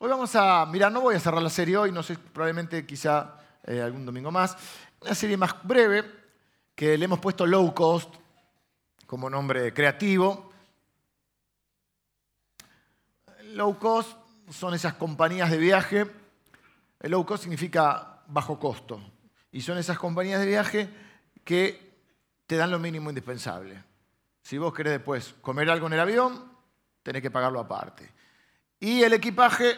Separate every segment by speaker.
Speaker 1: Hoy vamos a mirar, no voy a cerrar la serie hoy, no sé, probablemente quizá eh, algún domingo más, una serie más breve que le hemos puesto low cost como nombre creativo. Low cost son esas compañías de viaje. El low cost significa bajo costo. Y son esas compañías de viaje que te dan lo mínimo indispensable. Si vos querés después comer algo en el avión, tenés que pagarlo aparte. Y el equipaje,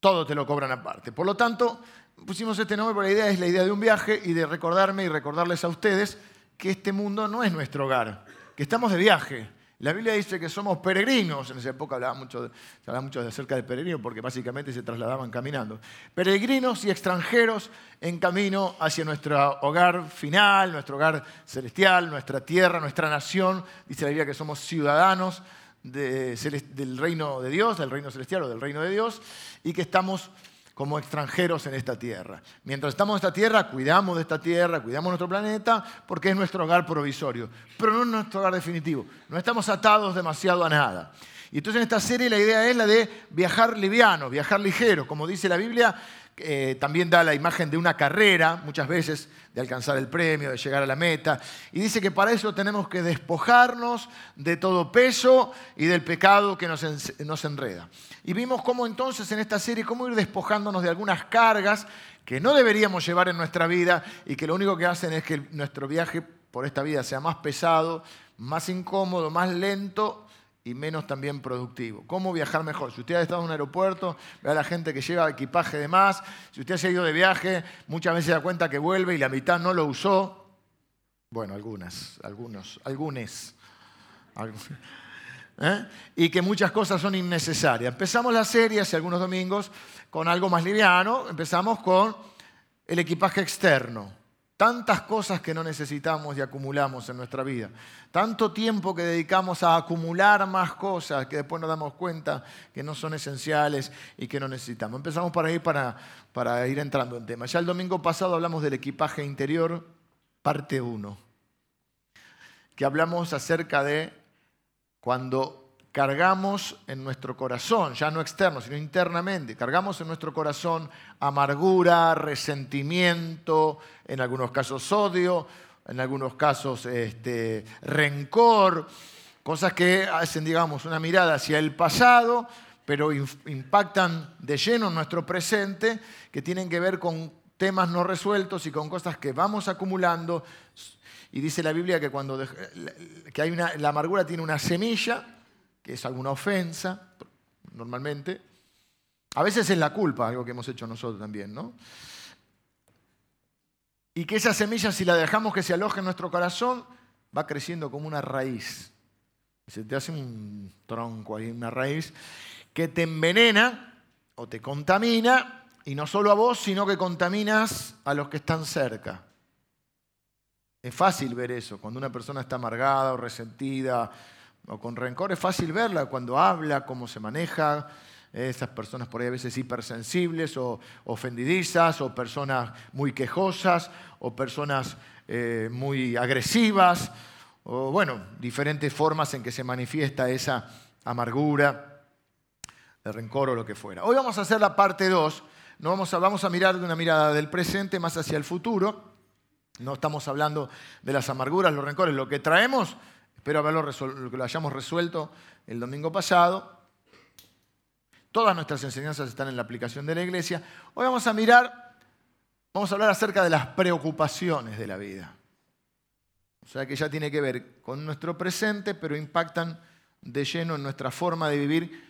Speaker 1: todo te lo cobran aparte. Por lo tanto, pusimos este nombre porque la idea es la idea de un viaje y de recordarme y recordarles a ustedes que este mundo no es nuestro hogar, que estamos de viaje. La Biblia dice que somos peregrinos. En esa época hablaba mucho, se hablaba mucho acerca de peregrinos porque básicamente se trasladaban caminando. Peregrinos y extranjeros en camino hacia nuestro hogar final, nuestro hogar celestial, nuestra tierra, nuestra nación. Dice la Biblia que somos ciudadanos del reino de Dios, del reino celestial o del reino de Dios, y que estamos como extranjeros en esta tierra. Mientras estamos en esta tierra, cuidamos de esta tierra, cuidamos nuestro planeta, porque es nuestro hogar provisorio, pero no es nuestro hogar definitivo. No estamos atados demasiado a nada. Y entonces en esta serie la idea es la de viajar liviano, viajar ligero. Como dice la Biblia, eh, también da la imagen de una carrera, muchas veces, de alcanzar el premio, de llegar a la meta. Y dice que para eso tenemos que despojarnos de todo peso y del pecado que nos, nos enreda. Y vimos cómo entonces en esta serie, cómo ir despojándonos de algunas cargas que no deberíamos llevar en nuestra vida y que lo único que hacen es que nuestro viaje por esta vida sea más pesado, más incómodo, más lento y menos también productivo. ¿Cómo viajar mejor? Si usted ha estado en un aeropuerto, ve a la gente que lleva equipaje de más. Si usted ha ido de viaje, muchas veces se da cuenta que vuelve y la mitad no lo usó. Bueno, algunas, algunos, algunos. ¿Eh? Y que muchas cosas son innecesarias. Empezamos la serie hace algunos domingos con algo más liviano. Empezamos con el equipaje externo tantas cosas que no necesitamos y acumulamos en nuestra vida, tanto tiempo que dedicamos a acumular más cosas que después nos damos cuenta que no son esenciales y que no necesitamos. Empezamos por ahí para, para ir entrando en tema. Ya el domingo pasado hablamos del equipaje interior, parte 1, que hablamos acerca de cuando cargamos en nuestro corazón, ya no externo, sino internamente, cargamos en nuestro corazón amargura, resentimiento, en algunos casos odio, en algunos casos este, rencor, cosas que hacen, digamos, una mirada hacia el pasado, pero impactan de lleno en nuestro presente, que tienen que ver con temas no resueltos y con cosas que vamos acumulando. Y dice la Biblia que cuando que hay una, la amargura tiene una semilla que es alguna ofensa, normalmente. A veces es la culpa, algo que hemos hecho nosotros también, ¿no? Y que esa semilla, si la dejamos que se aloje en nuestro corazón, va creciendo como una raíz. Se te hace un tronco ahí, una raíz, que te envenena o te contamina, y no solo a vos, sino que contaminas a los que están cerca. Es fácil ver eso, cuando una persona está amargada o resentida o con rencor, es fácil verla cuando habla, cómo se maneja. Esas personas por ahí a veces hipersensibles o ofendidizas, o personas muy quejosas, o personas eh, muy agresivas, o bueno, diferentes formas en que se manifiesta esa amargura, el rencor o lo que fuera. Hoy vamos a hacer la parte 2. No vamos, a, vamos a mirar de una mirada del presente más hacia el futuro. No estamos hablando de las amarguras, los rencores. Lo que traemos Espero haberlo que lo hayamos resuelto el domingo pasado. Todas nuestras enseñanzas están en la aplicación de la iglesia. Hoy vamos a mirar, vamos a hablar acerca de las preocupaciones de la vida. O sea que ya tiene que ver con nuestro presente, pero impactan de lleno en nuestra forma de vivir.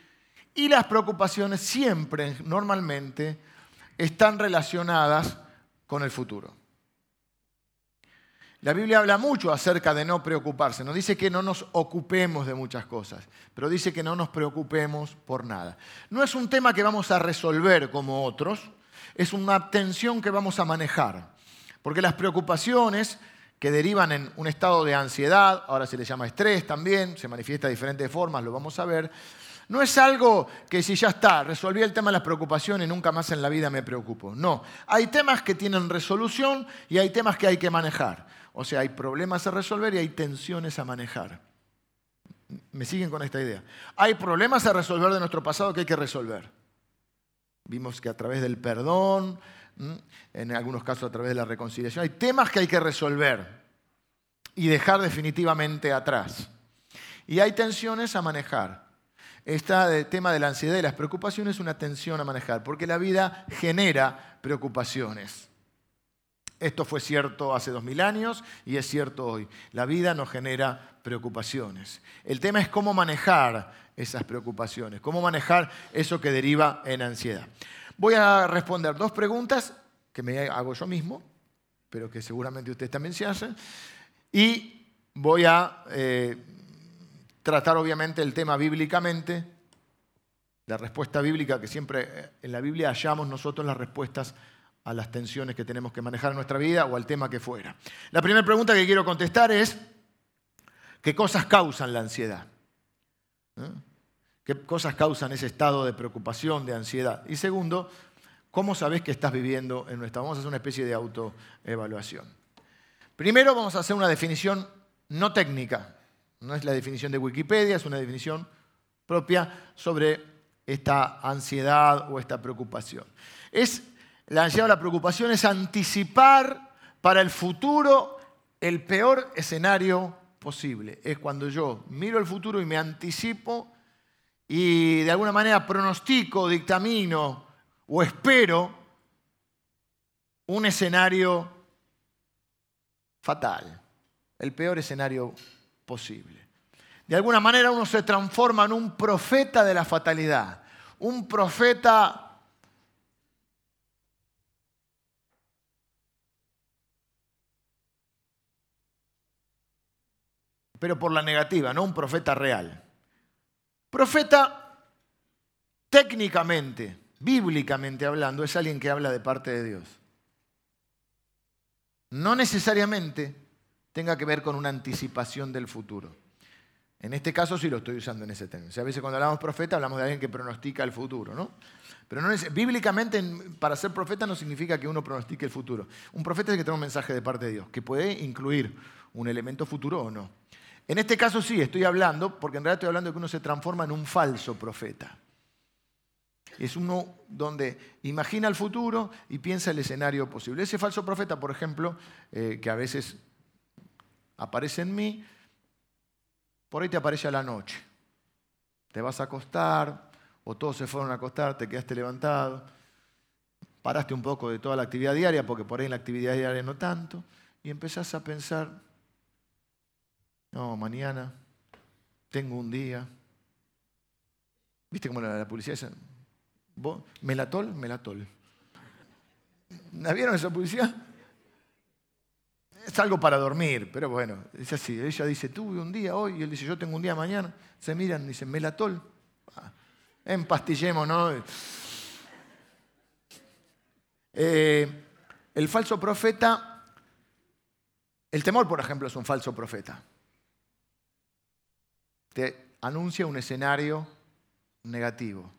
Speaker 1: Y las preocupaciones siempre, normalmente, están relacionadas con el futuro. La Biblia habla mucho acerca de no preocuparse. No dice que no nos ocupemos de muchas cosas, pero dice que no nos preocupemos por nada. No es un tema que vamos a resolver como otros, es una tensión que vamos a manejar. Porque las preocupaciones que derivan en un estado de ansiedad, ahora se le llama estrés también, se manifiesta de diferentes formas, lo vamos a ver, no es algo que si ya está, resolví el tema de las preocupaciones nunca más en la vida me preocupo. No, hay temas que tienen resolución y hay temas que hay que manejar. O sea, hay problemas a resolver y hay tensiones a manejar. ¿Me siguen con esta idea? Hay problemas a resolver de nuestro pasado que hay que resolver. Vimos que a través del perdón, en algunos casos a través de la reconciliación, hay temas que hay que resolver y dejar definitivamente atrás. Y hay tensiones a manejar. Este tema de la ansiedad y las preocupaciones es una tensión a manejar, porque la vida genera preocupaciones. Esto fue cierto hace dos mil años y es cierto hoy. La vida nos genera preocupaciones. El tema es cómo manejar esas preocupaciones, cómo manejar eso que deriva en ansiedad. Voy a responder dos preguntas que me hago yo mismo, pero que seguramente ustedes también se hacen, y voy a eh, tratar obviamente el tema bíblicamente, la respuesta bíblica, que siempre eh, en la Biblia hallamos nosotros las respuestas a las tensiones que tenemos que manejar en nuestra vida o al tema que fuera. La primera pregunta que quiero contestar es, ¿Qué cosas causan la ansiedad? ¿Qué cosas causan ese estado de preocupación, de ansiedad? Y segundo, ¿cómo sabes que estás viviendo en nuestra? Vamos a hacer una especie de autoevaluación. Primero vamos a hacer una definición no técnica. No es la definición de Wikipedia, es una definición propia sobre esta ansiedad o esta preocupación. Es, la ansiedad la preocupación es anticipar para el futuro el peor escenario posible. Es cuando yo miro el futuro y me anticipo y de alguna manera pronostico, dictamino o espero un escenario fatal, el peor escenario posible. De alguna manera uno se transforma en un profeta de la fatalidad, un profeta pero por la negativa, no un profeta real. Profeta, técnicamente, bíblicamente hablando, es alguien que habla de parte de Dios. No necesariamente tenga que ver con una anticipación del futuro. En este caso sí lo estoy usando en ese término. a veces cuando hablamos profeta hablamos de alguien que pronostica el futuro, ¿no? Pero no es, bíblicamente para ser profeta no significa que uno pronostique el futuro. Un profeta es que tiene un mensaje de parte de Dios, que puede incluir un elemento futuro o no. En este caso sí, estoy hablando, porque en realidad estoy hablando de que uno se transforma en un falso profeta. Es uno donde imagina el futuro y piensa el escenario posible. Ese falso profeta, por ejemplo, eh, que a veces aparece en mí, por ahí te aparece a la noche. Te vas a acostar, o todos se fueron a acostar, te quedaste levantado, paraste un poco de toda la actividad diaria, porque por ahí en la actividad diaria no tanto, y empezás a pensar, no, mañana tengo un día. ¿Viste cómo la, la publicidad dice? ¿Melatol? Melatol. ¿La vieron esa publicidad? Es algo para dormir, pero bueno, es así. Ella dice, tuve un día hoy, y él dice, yo tengo un día mañana. Se miran y dicen, melatol. Ah, empastillemos, ¿no? Eh, el falso profeta, el temor, por ejemplo, es un falso profeta te anuncia un escenario negativo.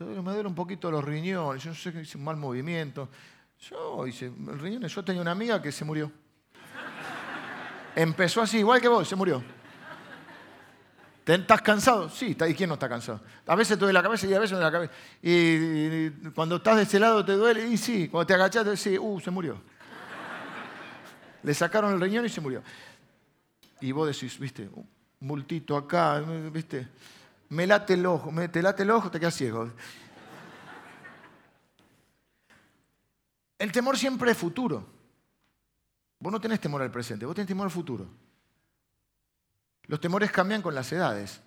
Speaker 1: me duele un poquito los riñones, yo sé que hice un mal movimiento. Yo hice riñones, yo tenía una amiga que se murió. Empezó así, igual que vos, se murió. ¿Estás cansado? Sí, ¿y quién no está cansado? A veces te duele la cabeza y a veces no la cabeza. Y, cuando estás de ese lado te duele, y sí, cuando te agachas te decís, uh, se murió. Le sacaron el riñón y se murió. Y vos decís, viste, un multito acá, viste, me late el ojo, te late el ojo, te quedas ciego. El temor siempre es futuro. Vos no tenés temor al presente, vos tenés temor al futuro. Los temores cambian con las edades.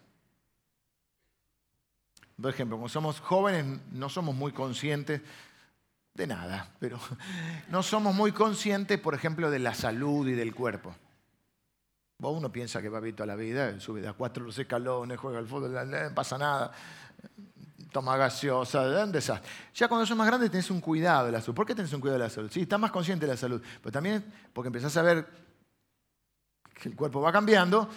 Speaker 1: Por ejemplo, cuando somos jóvenes no somos muy conscientes de nada, pero no somos muy conscientes, por ejemplo, de la salud y del cuerpo. Uno piensa que va bien toda la vida, sube a cuatro los escalones, juega al fútbol, no pasa nada, toma gaseosa, ¿dónde estás? Ya cuando sos más grande tenés un cuidado de la salud. ¿Por qué tenés un cuidado de la salud? Sí, estás más consciente de la salud, pero también porque empezás a ver que el cuerpo va cambiando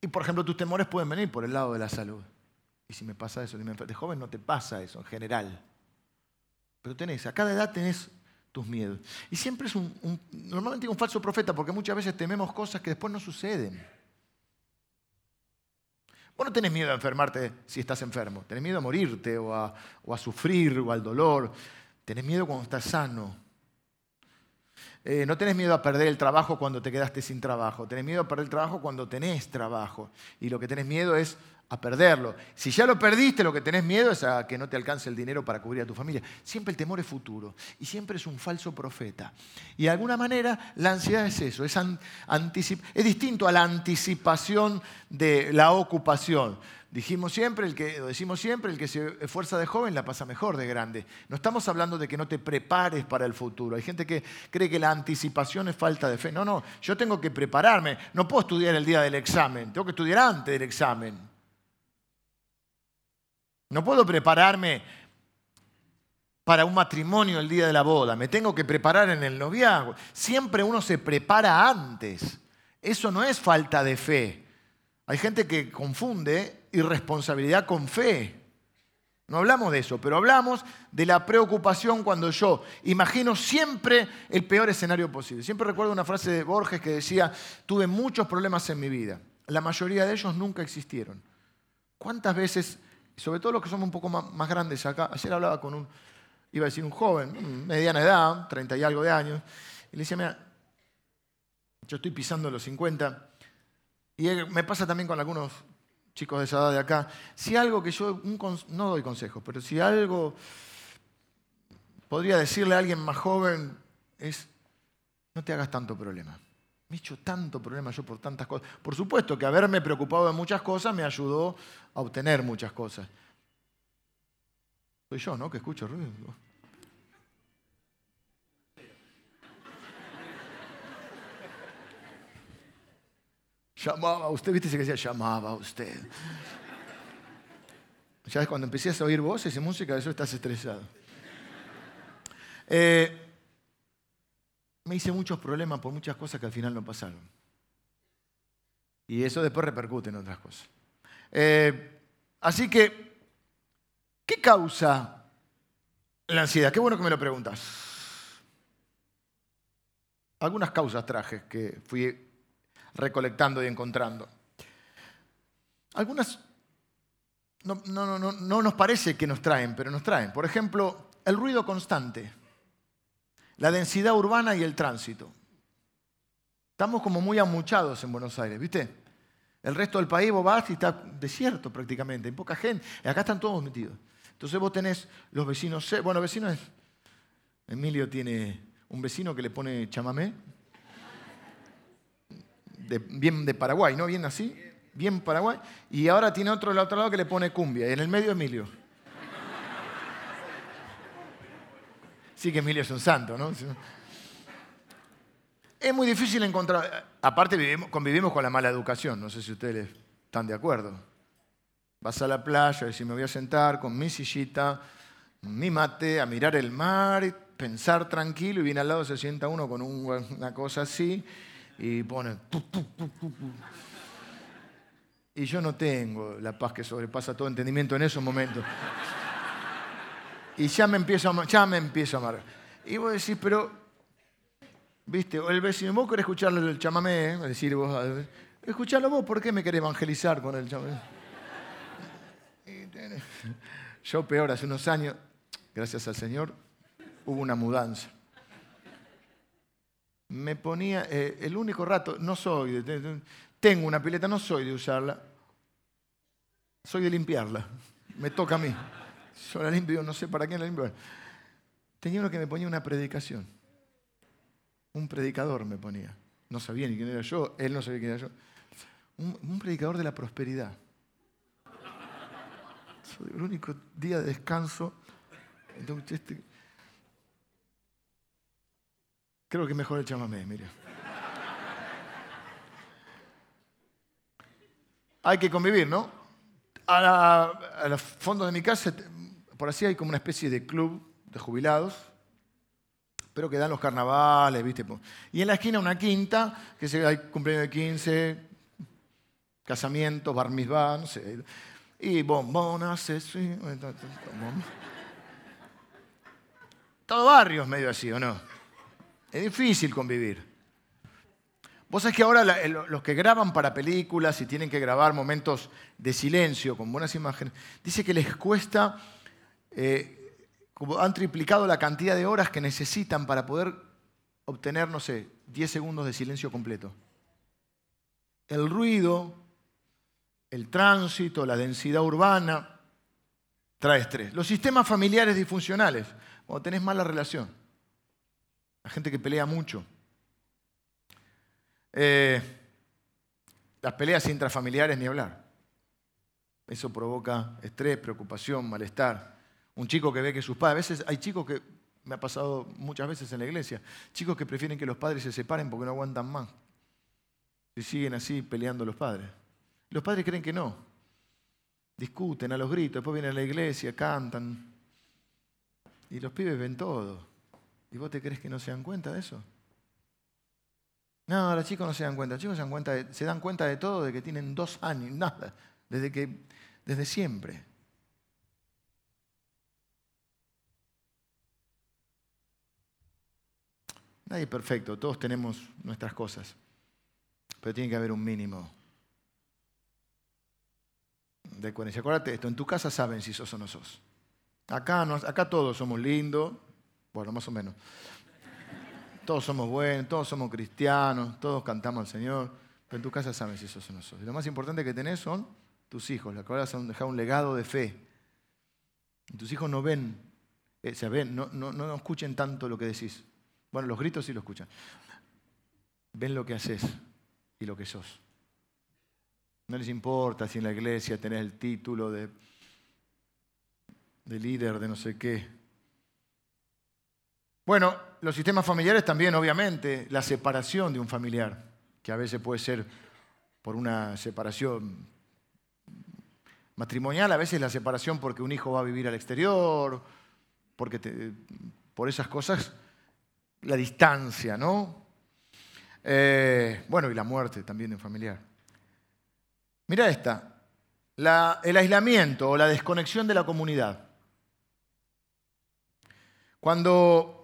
Speaker 1: y, por ejemplo, tus temores pueden venir por el lado de la salud. Y si me pasa eso, de joven no te pasa eso en general. Pero tenés, a cada edad tenés tus miedos. Y siempre es un, normalmente un falso profeta porque muchas veces tememos cosas que después no suceden. Vos no tenés miedo a enfermarte si estás enfermo, tenés miedo a morirte o a, o a sufrir o al dolor, tenés miedo cuando estás sano. Eh, no tenés miedo a perder el trabajo cuando te quedaste sin trabajo, tenés miedo a perder el trabajo cuando tenés trabajo. Y lo que tenés miedo es a perderlo. Si ya lo perdiste, lo que tenés miedo es a que no te alcance el dinero para cubrir a tu familia. Siempre el temor es futuro y siempre es un falso profeta. Y de alguna manera la ansiedad es eso, es, es distinto a la anticipación de la ocupación. Dijimos siempre, el que, decimos siempre, el que se esfuerza de joven la pasa mejor de grande. No estamos hablando de que no te prepares para el futuro. Hay gente que cree que la anticipación es falta de fe. No, no, yo tengo que prepararme. No puedo estudiar el día del examen, tengo que estudiar antes del examen. No puedo prepararme para un matrimonio el día de la boda, me tengo que preparar en el noviazgo. Siempre uno se prepara antes. Eso no es falta de fe. Hay gente que confunde irresponsabilidad con fe. No hablamos de eso, pero hablamos de la preocupación cuando yo imagino siempre el peor escenario posible. Siempre recuerdo una frase de Borges que decía, tuve muchos problemas en mi vida. La mayoría de ellos nunca existieron. ¿Cuántas veces sobre todo los que somos un poco más, grandes acá. Ayer hablaba con un, iba a decir un joven, mediana edad, 30 y algo de años, y le decía, mira, yo estoy pisando los 50, y me pasa también con algunos chicos de esa edad de acá, si algo que yo, no doy consejos, pero si algo podría decirle a alguien más joven es, no te hagas tanto problema. Me he hecho tanto problema yo por tantas cosas. Por supuesto que haberme preocupado de muchas cosas me ayudó a obtener muchas cosas. Soy yo, ¿no? Que escucho ruido. Llamaba a usted, viste que decía, llamaba a usted. Ya es cuando empecé a oír voces y música, eso estás estresado. Eh, me hice muchos problemas por muchas cosas que al final no pasaron. Y eso después repercute en otras cosas. Eh, así que, ¿qué causa la ansiedad? Qué bueno que me lo preguntas. Algunas causas traje que fui recolectando y encontrando. Algunas no, no, no, no nos parece que nos traen, pero nos traen. Por ejemplo, el ruido constante la densidad urbana y el tránsito. Estamos como muy amuchados en Buenos Aires, ¿viste? El resto del país vos vas y está desierto prácticamente, hay poca gente. Acá están todos metidos. Entonces vos tenés los vecinos, bueno, vecinos, Emilio tiene un vecino que le pone chamamé, bien de Paraguay, ¿no? Bien así, bien Paraguay. Y ahora tiene otro del otro lado que le pone cumbia. Y en el medio Emilio. Sí que Emilio es un santo, ¿no? Es muy difícil encontrar, aparte vivimos, convivimos con la mala educación, no sé si ustedes están de acuerdo. Vas a la playa, y me voy a sentar con mi sillita, mi mate, a mirar el mar, pensar tranquilo, y viene al lado se sienta uno con una cosa así y pone... Y yo no tengo la paz que sobrepasa todo entendimiento en esos momentos y ya me empiezo a, ya me empiezo a amargar. Y vos decís, pero, viste, el vecino, vos querés escucharlo el chamamé, ¿eh? decir vos, escuchalo vos, ¿por qué me querés evangelizar con el chamamé? Yo peor, hace unos años, gracias al Señor, hubo una mudanza. Me ponía, eh, el único rato, no soy, tengo una pileta, no soy de usarla, soy de limpiarla, me toca a mí. Yo la limpio, no sé para qué la limpio. Tenía uno que me ponía una predicación. Un predicador me ponía. No sabía ni quién era yo, él no sabía quién era yo. Un, predicador de la prosperidad. el único día de descanso. Este, creo que mejor el chamamé, mire. Hay que convivir, ¿no? A, a los fondos de mi casa por así hay como una especie de club de jubilados, pero que dan los carnavales, ¿viste? Y en la esquina una quinta, que se, hay cumpleaños de 15, casamientos, bar mitzvah, no sé. Y bombonas, Todo barrio es medio así, ¿o no? Es difícil convivir. Vos sabés que ahora los que graban para películas y tienen que grabar momentos de silencio con buenas imágenes, dice que les cuesta, eh, han triplicado la cantidad de horas que necesitan para poder obtener, no sé, 10 segundos de silencio completo. El ruido, el tránsito, la densidad urbana, trae estrés. Los sistemas familiares disfuncionales, cuando tenés mala relación, la gente que pelea mucho. Eh, las peleas intrafamiliares ni hablar. Eso provoca estrés, preocupación, malestar. Un chico que ve que sus padres, a veces hay chicos que, me ha pasado muchas veces en la iglesia, chicos que prefieren que los padres se separen porque no aguantan más. Y siguen así peleando los padres. Los padres creen que no. Discuten a los gritos, después vienen a la iglesia, cantan. Y los pibes ven todo. ¿Y vos te crees que no se dan cuenta de eso? No, los chicos no se dan cuenta. Los chicos se dan cuenta de, se dan cuenta de todo, de que tienen dos años, nada, desde, que, desde siempre. Nadie es perfecto, todos tenemos nuestras cosas, pero tiene que haber un mínimo de coherencia. Acuérdate esto, en tu casa saben si sos o no sos. Acá, acá todos somos lindos, bueno, más o menos. Todos somos buenos, todos somos cristianos, todos cantamos al Señor, pero en tu casa saben si sos o no sos. Y lo más importante que tenés son tus hijos, los vas a dejar un legado de fe. Tus hijos no ven, eh, se ven, no, no, no escuchen tanto lo que decís. Bueno, los gritos sí lo escuchan. Ven lo que haces y lo que sos. No les importa si en la iglesia tenés el título de, de líder de no sé qué. Bueno, los sistemas familiares también, obviamente, la separación de un familiar, que a veces puede ser por una separación matrimonial, a veces la separación porque un hijo va a vivir al exterior, porque por esas cosas, la distancia, ¿no? Eh, bueno, y la muerte también de un familiar. Mira esta, el aislamiento o la desconexión de la comunidad. Cuando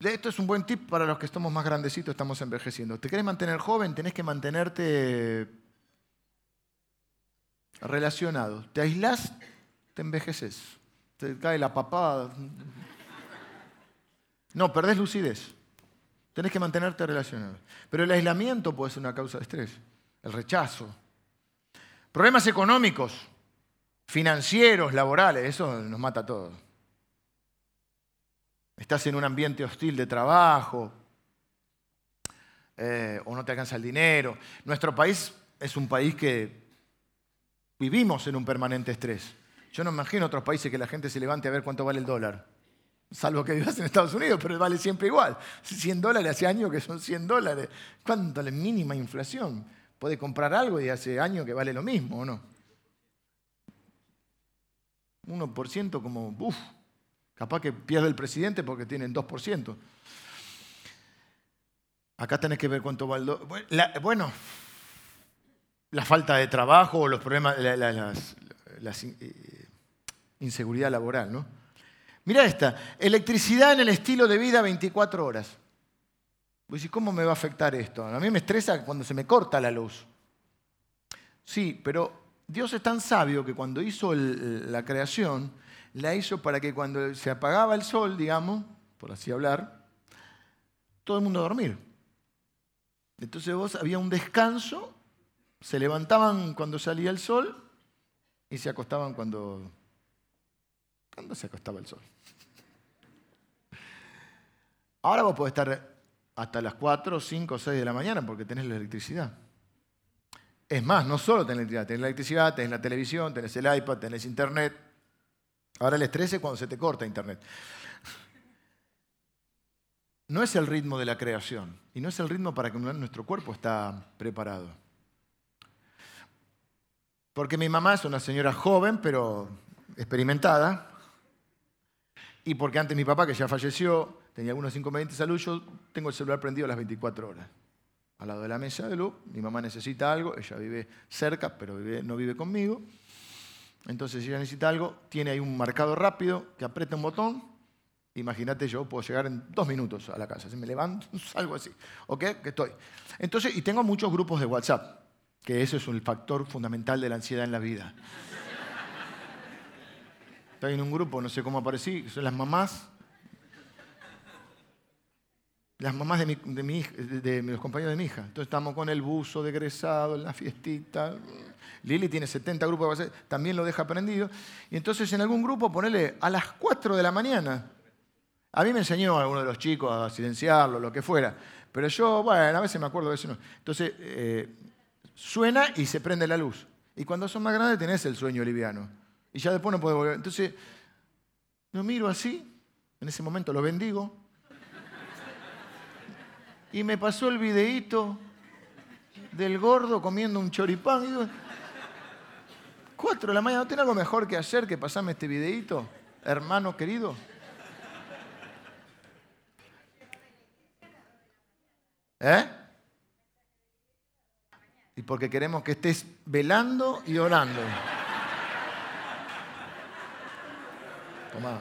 Speaker 1: esto es un buen tip para los que estamos más grandecitos, estamos envejeciendo. ¿Te querés mantener joven? Tenés que mantenerte relacionado. Te aislás, te envejeces. Te cae la papada. No, perdés lucidez. Tenés que mantenerte relacionado. Pero el aislamiento puede ser una causa de estrés. El rechazo. Problemas económicos, financieros, laborales, eso nos mata a todos estás en un ambiente hostil de trabajo, eh, o no te alcanza el dinero. Nuestro país es un país que vivimos en un permanente estrés. Yo no imagino otros países que la gente se levante a ver cuánto vale el dólar. Salvo que vivas en Estados Unidos, pero vale siempre igual. 100 dólares hace años que son 100 dólares. ¿Cuánto la mínima inflación? Puede comprar algo y hace años que vale lo mismo, ¿o no? 1% como, uff, Capaz que pierde el presidente porque tienen 2%. Acá tenés que ver cuánto va el... bueno, la falta de trabajo o los problemas, la, eh, inseguridad laboral, ¿no? Mira esta, electricidad en el estilo de vida 24 horas. Pues, ¿cómo me va a afectar esto? A mí me estresa cuando se me corta la luz. Sí, pero Dios es tan sabio que cuando hizo la creación, la hizo para que cuando se apagaba el sol, digamos, por así hablar, todo el mundo a dormir. Entonces vos había un descanso, se levantaban cuando salía el sol y se acostaban cuando, cuando se acostaba el sol. Ahora vos podés estar hasta las 4, 5, 6 de la mañana porque tenés la electricidad. Es más, no solo tenés electricidad, tenés la electricidad, tenés la televisión, tenés el iPad, tenés internet, Ahora el estrés es cuando se te corta Internet. No es el ritmo de la creación y no es el ritmo para que nuestro cuerpo está preparado. Porque mi mamá es una señora joven, pero experimentada. Y porque antes mi papá, que ya falleció, tenía algunos inconvenientes de salud, yo tengo el celular prendido a las 24 horas. Al lado de la mesa de luz, mi mamá necesita algo, ella vive cerca, pero no vive conmigo. Entonces, si ella necesita algo, tiene ahí un marcado rápido que aprieta un botón Imagínate, yo puedo llegar en dos minutos a la casa. Si me levanto, algo así. ¿Ok? Que estoy. Entonces, y tengo muchos grupos de WhatsApp, que eso es un factor fundamental de la ansiedad en la vida. Estoy en un grupo, no sé cómo aparecí, son las mamás. Las mamás de, de, los compañeros de mi hija. Entonces estamos con el buzo de egresado, en la fiestita. Lili tiene 70 grupos de WhatsApp, también lo deja prendido. Y entonces en algún grupo ponele a las 4 de la mañana a mí me enseñó alguno de los chicos a silenciarlo, lo que fuera. Pero yo, bueno, a veces me acuerdo de eso. No. Entonces, eh, suena y se prende la luz. Y cuando son más grandes tenés el sueño liviano. Y ya después no puedo volver. Entonces, lo miro así, en ese momento lo bendigo. Y me pasó el videíto del gordo comiendo un choripán. Cuatro de la mañana, ¿no tiene algo mejor que hacer que pasarme este videíto, hermano querido? ¿Eh? Y porque queremos que estés velando y orando. Tomá.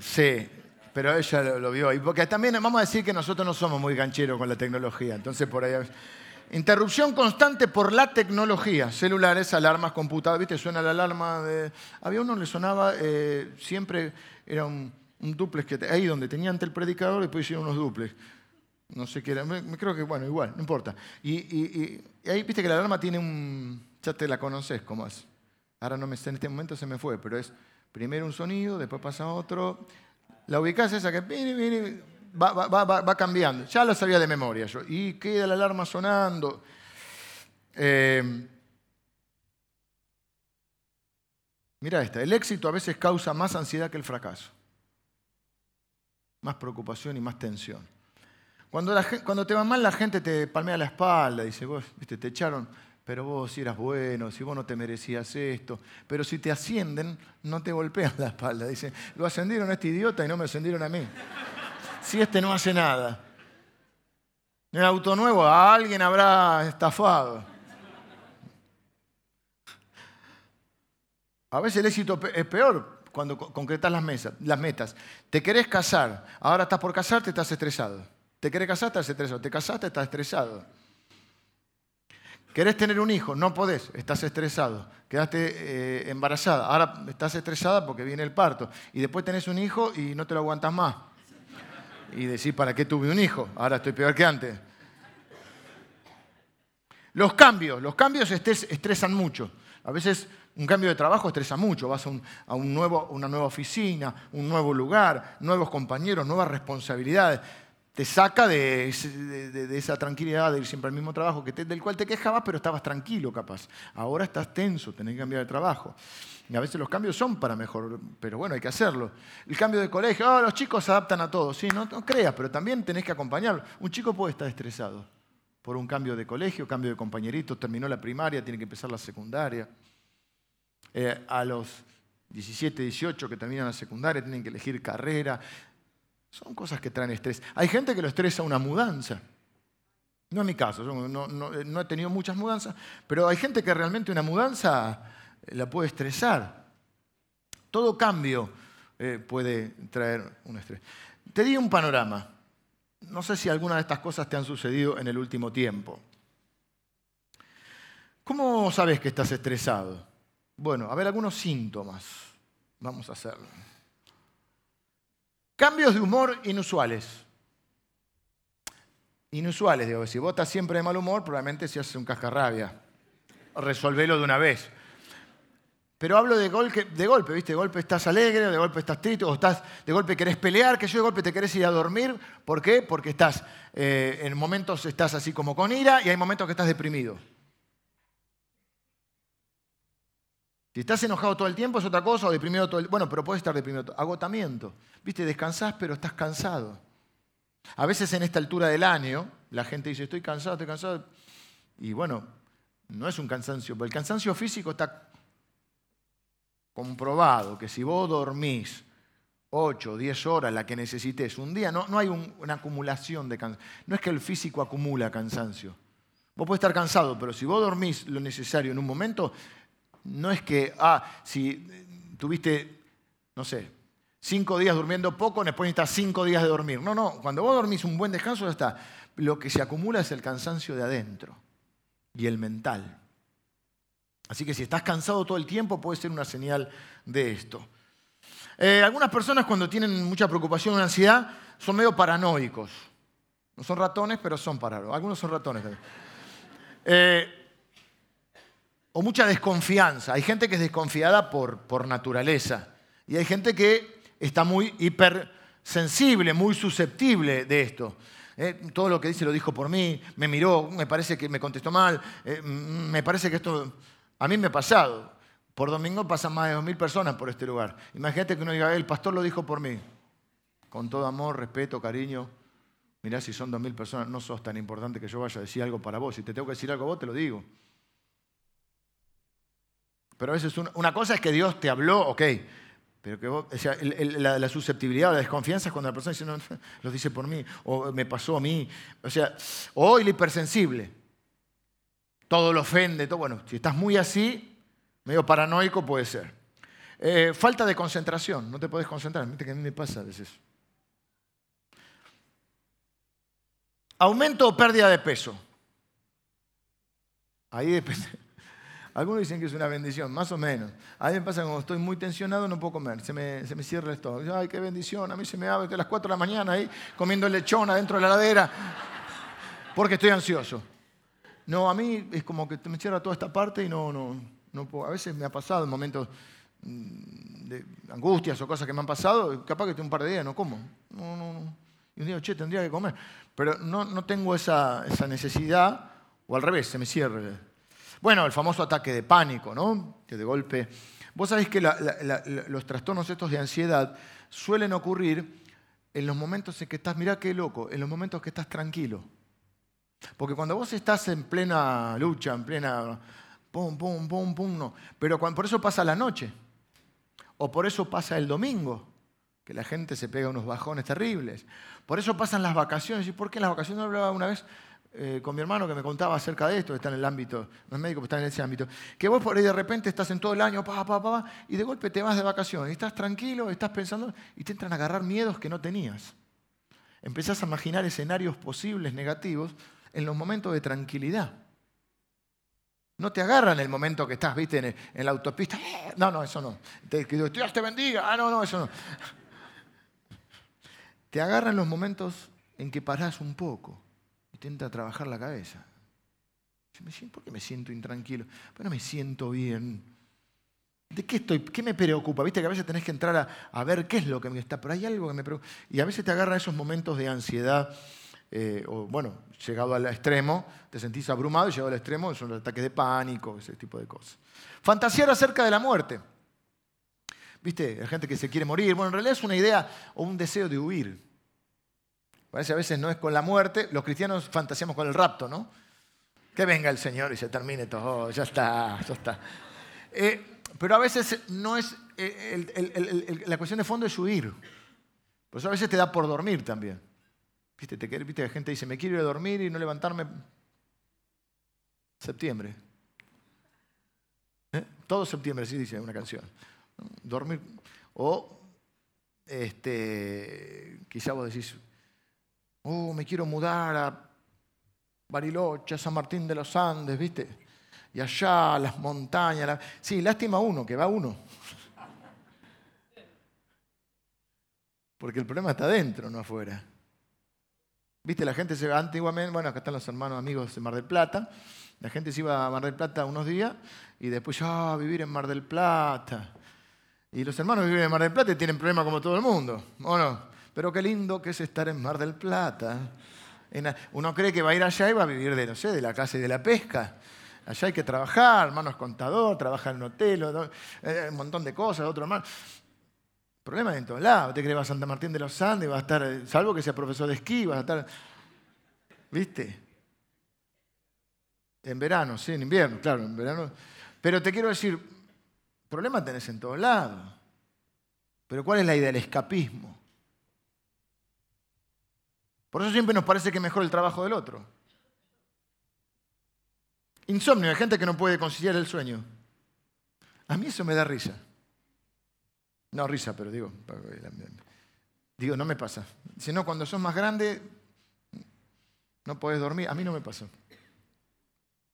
Speaker 1: Sí, pero ella lo, vio. Y porque también vamos a decir que nosotros no somos muy gancheros con la tecnología. Entonces por ahí Interrupción constante por la tecnología, celulares, alarmas, computadoras, ¿viste? Suena la alarma de... Había uno que le sonaba, eh, siempre era un, duplex, que ahí donde tenían el predicador, después hicieron unos duplex. No sé qué era, me, creo que, bueno, igual, no importa. Y, ahí, viste que la alarma tiene un... Ya te la conoces cómo es. Ahora no me en este momento se me fue, pero es primero un sonido, después pasa otro. La ubicás esa que va, cambiando. Ya lo sabía de memoria yo. Y queda la alarma sonando. Eh, mira esta, el éxito a veces causa más ansiedad que el fracaso. Más preocupación y más tensión. Cuando, te va mal la gente te palmea la espalda, dice, vos, viste, te echaron, pero vos si eras bueno, si vos no te merecías esto. Pero si te ascienden, no te golpean la espalda. Dice, lo ascendieron a este idiota y no me ascendieron a mí si este no hace nada? En el auto nuevo alguien habrá estafado. A veces el éxito es peor cuando concretas las, las metas. Te querés casar, ahora estás por casarte, estás estresado. Te querés casar, estás estresado. Te casaste, estás estresado. Querés tener un hijo, no podés, estás estresado. Quedaste eh, embarazada, ahora estás estresada porque viene el parto. Y después tenés un hijo y no te lo aguantas más y decir, ¿para qué tuve un hijo? Ahora estoy peor que antes. Los cambios, los cambios estresan mucho. A veces un cambio de trabajo estresa mucho. Vas a, un, nuevo, una nueva oficina, un nuevo lugar, nuevos compañeros, nuevas responsabilidades. Te saca de, esa tranquilidad de ir siempre al mismo trabajo que del cual te quejabas, pero estabas tranquilo capaz. Ahora estás tenso, tenés que cambiar de trabajo. Y a veces los cambios son para mejor, pero bueno, hay que hacerlo. El cambio de colegio, oh, los chicos se adaptan a todo. Sí, no, creas, pero también tenés que acompañarlo. Un chico puede estar estresado por un cambio de colegio, cambio de compañerito, terminó la primaria, tiene que empezar la secundaria. Eh, a los 17, 18 que terminan la secundaria tienen que elegir carrera. Son cosas que traen estrés. Hay gente que lo estresa una mudanza. No es mi caso, no, no he tenido muchas mudanzas, pero hay gente que realmente una mudanza la puede estresar. Todo cambio eh, puede traer un estrés. Te di un panorama. No sé si alguna de estas cosas te han sucedido en el último tiempo. ¿Cómo sabes que estás estresado? Bueno, a ver algunos síntomas. Vamos a hacerlo. Cambios de humor inusuales. Inusuales, digo, si vos estás siempre de mal humor, probablemente se hace un cascarrabia. Resolvelo de una vez. Pero hablo de golpe, de golpe, ¿viste? De golpe estás alegre, de golpe estás triste, o estás, de golpe querés pelear, que yo de golpe te querés ir a dormir. ¿Por qué? Porque estás, eh, en momentos estás así como con ira y hay momentos que estás deprimido. Si estás enojado todo el tiempo es otra cosa, o deprimido todo el Bueno, pero puedes estar deprimido. Agotamiento. ¿Viste? Descansás, pero estás cansado. A veces en esta altura del año, la gente dice, estoy cansado, estoy cansado. Y bueno, no es un cansancio, porque el cansancio físico está comprobado que si vos dormís 8 o 10 horas, la que necesites, un día, no, no hay una acumulación de cansancio. No es que el físico acumula cansancio. Vos podés estar cansado, pero si vos dormís lo necesario en un momento, no es que, ah, si tuviste, no sé, cinco días durmiendo poco, después necesitas cinco días de dormir. No, no, cuando vos dormís un buen descanso ya está. Lo que se acumula es el cansancio de adentro y el mental. Así que si estás cansado todo el tiempo puede ser una señal de esto. Eh, algunas personas cuando tienen mucha preocupación o ansiedad son medio paranoicos. No son ratones, pero son paranoicos. Algunos son ratones también. Eh, o mucha desconfianza. Hay gente que es desconfiada por, por naturaleza. Y hay gente que está muy hipersensible, muy susceptible de esto. Eh, todo lo que dice lo dijo por mí, me miró, me parece que me contestó mal, me parece que esto a mí me ha pasado. Por domingo pasan más de 2.000 personas por este lugar. Imagínate que uno diga, el pastor lo dijo por mí. Con todo amor, respeto, cariño. Mirá, si son 2.000 personas, no sos tan importante que yo vaya a decir algo para vos. Si te tengo que decir algo a vos, te lo digo. Pero a veces una, cosa es que Dios te habló, ok. Pero que vos, o sea, la, susceptibilidad, la desconfianza es cuando la persona dice, no, lo dice por mí, o me pasó a mí. O sea, o el hipersensible. Todo lo ofende, todo. Bueno, si estás muy así, Medio paranoico puede ser. Eh, falta de concentración, no te puedes concentrar. Mira que a mí me pasa a veces. Aumento o pérdida de peso. Ahí depende. Algunos dicen que es una bendición, más o menos. A mí me pasa cuando estoy muy tensionado no puedo comer, se me, se me cierra estómago. Ay, qué bendición, a mí se me abre a las 4 de la mañana ahí comiendo lechón adentro de la ladera porque estoy ansioso. No, a mí es como que me cierra toda esta parte y no, no, a veces me ha pasado en momentos mm, de angustias o cosas que me han pasado, capaz que tengo un par de días no como. No, no, no. Y un día, che, tendría que comer. Pero no, no tengo esa, esa, necesidad, o al revés, se me cierra. Bueno, el famoso ataque de pánico, ¿no? Que de golpe. Vos sabés que los trastornos estos de ansiedad suelen ocurrir en los momentos en que estás, mirá qué loco, en los momentos que estás tranquilo. Porque cuando vos estás en plena lucha, en plena pum, pum, pum, pum, no. Pero por eso pasa la noche. O por eso pasa el domingo, que la gente se pega unos bajones terribles. Por eso pasan las vacaciones. ¿Y por qué las vacaciones? hablaba una vez eh, con mi hermano que me contaba acerca de esto, está en el ámbito, no es médico, pero está en ese ámbito. Que vos por ahí de repente estás en todo el año, pa, pa, pa, y de golpe te vas de vacaciones. Y estás tranquilo, estás pensando, y te entran a agarrar miedos que no tenías. Empezás a imaginar escenarios posibles negativos en los momentos de tranquilidad. No te agarran el momento que estás, viste, en, la autopista. No, no, eso no. Te, Dios te bendiga. Ah, no, no, eso no. Te agarran los momentos en que parás un poco y te entra a trabajar la cabeza. ¿Por qué me siento intranquilo? Pero me siento bien. ¿De qué estoy? ¿Qué me preocupa? Viste que a veces tenés que entrar a, ver qué es lo que me está, pero hay algo que me preocupa. Y a veces te agarran esos momentos de ansiedad eh, o bueno, llegado al extremo, te sentís abrumado y llegado al extremo son los ataques de pánico, ese tipo de cosas. Fantasear acerca de la muerte. ¿Viste? Hay gente que se quiere morir. Bueno, en realidad es una idea o un deseo de huir. Parece a veces no es con la muerte, los cristianos fantaseamos con el rapto, ¿no? Que venga el Señor y se termine todo, ya está, ya está. Eh, pero a veces no es, eh, la cuestión de fondo es huir. Pues a veces te da por dormir también. Viste, te, viste que gente dice, me quiero ir a dormir y no levantarme. Septiembre. ¿Eh? Todo septiembre, sí dice una canción. Dormir. O este, quizá vos decís, oh, me quiero mudar a Bariloche, a San Martín de los Andes, ¿viste? Y allá, las montañas. Sí, lástima uno, que va uno. Porque el problema está adentro, no afuera. Viste, la gente se va antiguamente, bueno, acá están los hermanos amigos de Mar del Plata, la gente se iba a Mar del Plata unos días y después ya a vivir en Mar del Plata. Y los hermanos viven en Mar del Plata y tienen problemas como todo el mundo, ¿o no? Pero qué lindo que es estar en Mar del Plata. Uno cree que va a ir allá y va a vivir de, no sé, de la casa y de la pesca. Allá hay que trabajar, hermano es contador, trabaja en un hotel, eh, un montón de cosas, otro hermano. Problemas en todos lados. Te crees va a Santa Martín de los Andes, va a estar, salvo que sea profesor de esquí, va a estar. ¿Viste? En verano, sí, en invierno, claro, en verano. Pero te quiero decir, problemas tenés en todos lados. Pero ¿cuál es la idea? El escapismo. Por eso siempre nos parece que es mejor el trabajo del otro. Insomnio, hay gente que no puede conciliar el sueño. A mí eso me da risa. No risa, pero digo, digo, no me pasa. Si no, cuando sos más grande, no podés dormir. A mí no me pasó.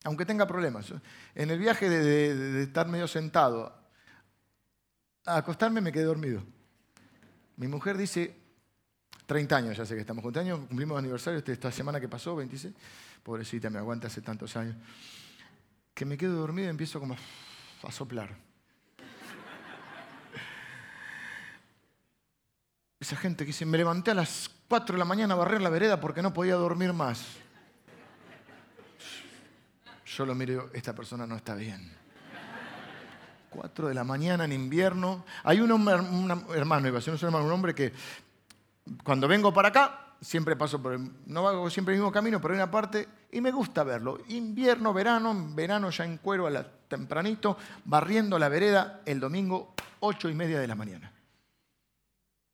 Speaker 1: Aunque tenga problemas. En el viaje de, estar medio sentado, a acostarme me quedé dormido. Mi mujer dice, 30 años ya sé que estamos juntos, años, cumplimos aniversario esta semana que pasó, 26. Pobrecita, me aguanta hace tantos años. Que me quedo dormido y empiezo como a soplar. Esa gente que dice, me levanté a las 4 de la mañana a barrer la vereda porque no podía dormir más. Yo lo miro, esta persona no está bien. 4 de la mañana en invierno. Hay un, hermano, iba a ser un hermano, un hombre que cuando vengo para acá, siempre paso por el, no hago siempre el mismo camino, pero hay una parte y me gusta verlo. Invierno, verano, verano ya en cuero a la, tempranito, barriendo la vereda el domingo, ocho y media de la mañana.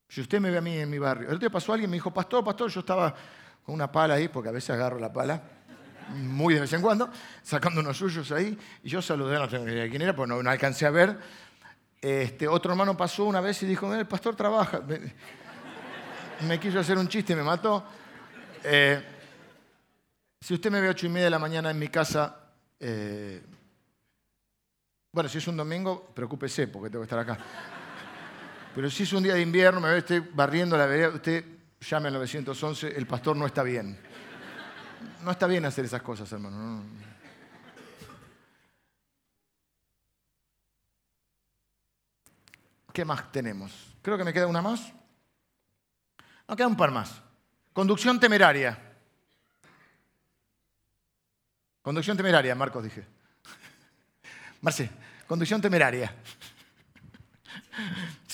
Speaker 1: Si usted me ve a mí en mi barrio. El otro día pasó alguien me dijo, pastor, pastor, yo estaba con una pala ahí, porque a veces agarro la pala, muy de vez en cuando, sacando unos suyos ahí, y yo saludé, no tengo idea quién era, porque no, alcancé a ver. Este, otro hermano pasó una vez y dijo, el pastor trabaja. Me, quiso hacer un chiste y me mató. Eh, si usted me ve a ocho y media de la mañana en mi casa, eh, bueno, si es un domingo, preocúpese porque tengo que estar acá. Pero si es un día de invierno, me ve usted barriendo la vereda, usted llame al 911, el pastor no está bien. No está bien hacer esas cosas, hermano. ¿Qué más tenemos? Creo que me queda una más. No, queda un par más. Conducción temeraria. Conducción temeraria, Marcos dije. Marce, conducción temeraria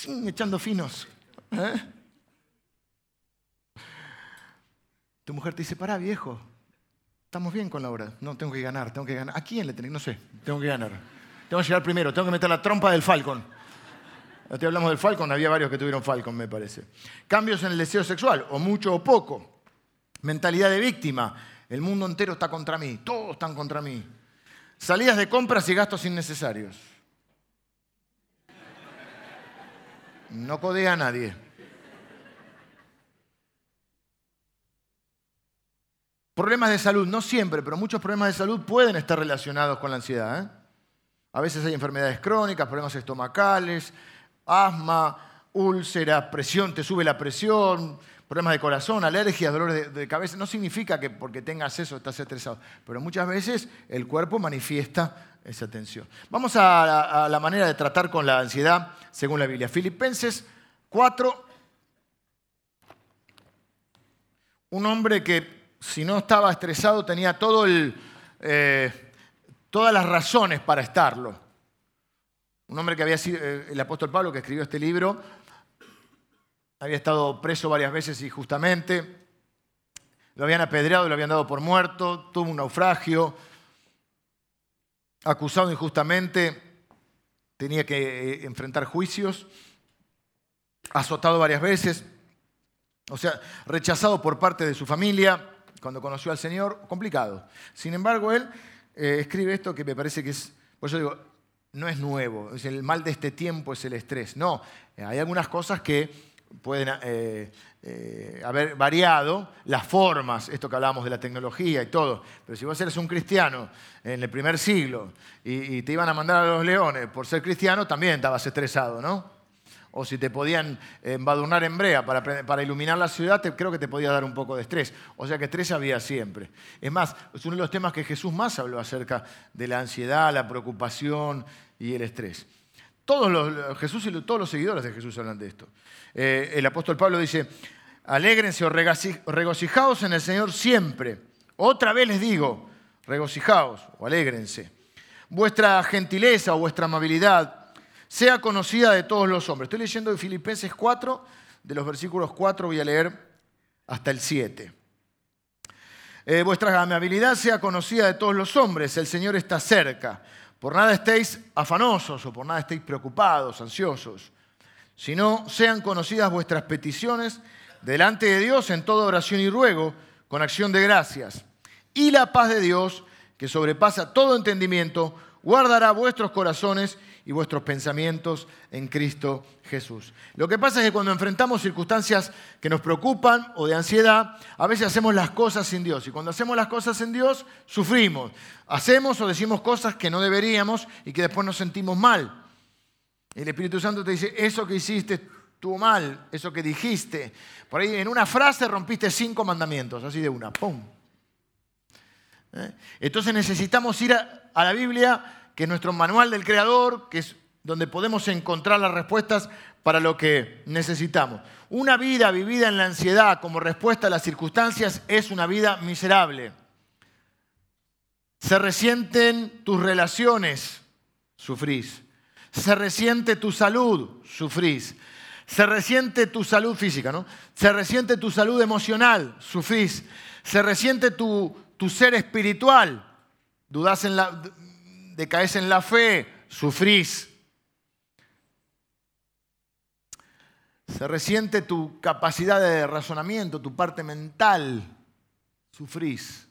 Speaker 1: echando finos. ¿eh? Tu mujer te dice, para viejo, estamos bien con la hora. No, tengo que ganar, tengo que ganar. ¿A quién le tengo? No sé, tengo que ganar. Tengo que llegar primero, tengo que meter la trompa del Falcon. Te hablamos del Falcon, había varios que tuvieron Falcon, me parece. Cambios en el deseo sexual, o mucho o poco. Mentalidad de víctima. El mundo entero está contra mí, todos están contra mí. Salidas de compras y gastos innecesarios. No codea a nadie. Problemas de salud, no siempre, pero muchos problemas de salud pueden estar relacionados con la ansiedad. ¿eh? A veces hay enfermedades crónicas, problemas estomacales, asma, úlceras, presión, te sube la presión, problemas de corazón, alergias, dolores de, cabeza. No significa que porque tengas eso estás estresado, pero muchas veces el cuerpo manifiesta esa tensión. Vamos a la, manera de tratar con la ansiedad según la Biblia. Filipenses 4. Un hombre que si no estaba estresado tenía eh, todas las razones para estarlo. Un hombre que había sido, eh, el apóstol Pablo que escribió este libro, había estado preso varias veces injustamente, lo habían apedreado, lo habían dado por muerto, tuvo un naufragio, acusado injustamente, tenía que eh, enfrentar juicios, azotado varias veces, o sea, rechazado por parte de su familia cuando conoció al Señor, complicado. Sin embargo, él eh, escribe esto que me parece que es, por eso digo, no es nuevo, es el mal de este tiempo es el estrés. No, hay algunas cosas que pueden eh, eh, haber variado las formas, esto que hablábamos de la tecnología y todo, pero si vos eres un cristiano en el primer siglo y, te iban a mandar a los leones por ser cristiano, también estabas estresado, ¿no? O si te podían embadurnar en brea para, iluminar la ciudad, creo que te podía dar un poco de estrés. O sea que estrés había siempre. Es más, es uno de los temas que Jesús más habló acerca de la ansiedad, la preocupación y el estrés. Todos los, Jesús y todos los seguidores de Jesús hablan de esto. Eh, el apóstol Pablo dice, alégrense o regocijaos en el Señor siempre. Otra vez les digo, regocijaos o alégrense. Vuestra gentileza o vuestra amabilidad sea conocida de todos los hombres. Estoy leyendo de Filipenses 4, de los versículos 4 voy a leer hasta el 7. Eh, vuestra amabilidad sea conocida de todos los hombres, el Señor está cerca. Por nada estéis afanosos o por nada estéis preocupados, ansiosos. sino sean conocidas vuestras peticiones delante de Dios en toda oración y ruego, con acción de gracias. Y la paz de Dios, que sobrepasa todo entendimiento, guardará vuestros corazones y vuestros pensamientos en Cristo Jesús. Lo que pasa es que cuando enfrentamos circunstancias que nos preocupan o de ansiedad, a veces hacemos las cosas sin Dios. Y cuando hacemos las cosas sin Dios, sufrimos. Hacemos o decimos cosas que no deberíamos y que después nos sentimos mal. El Espíritu Santo te dice, eso que hiciste estuvo mal, eso que dijiste. Por ahí en una frase rompiste cinco mandamientos, así de una, ¡pum! ¿Eh? Entonces necesitamos ir a, a la Biblia que es nuestro manual del creador, que es donde podemos encontrar las respuestas para lo que necesitamos. Una vida vivida en la ansiedad como respuesta a las circunstancias es una vida miserable. Se resienten tus relaciones, sufrís. Se resiente tu salud, sufrís. Se resiente tu salud física, ¿no? Se resiente tu salud emocional, sufrís. Se resiente tu, tu ser espiritual, dudás en la, decaes en la fe, sufrís. Se resiente tu capacidad de razonamiento, tu parte mental, sufrís.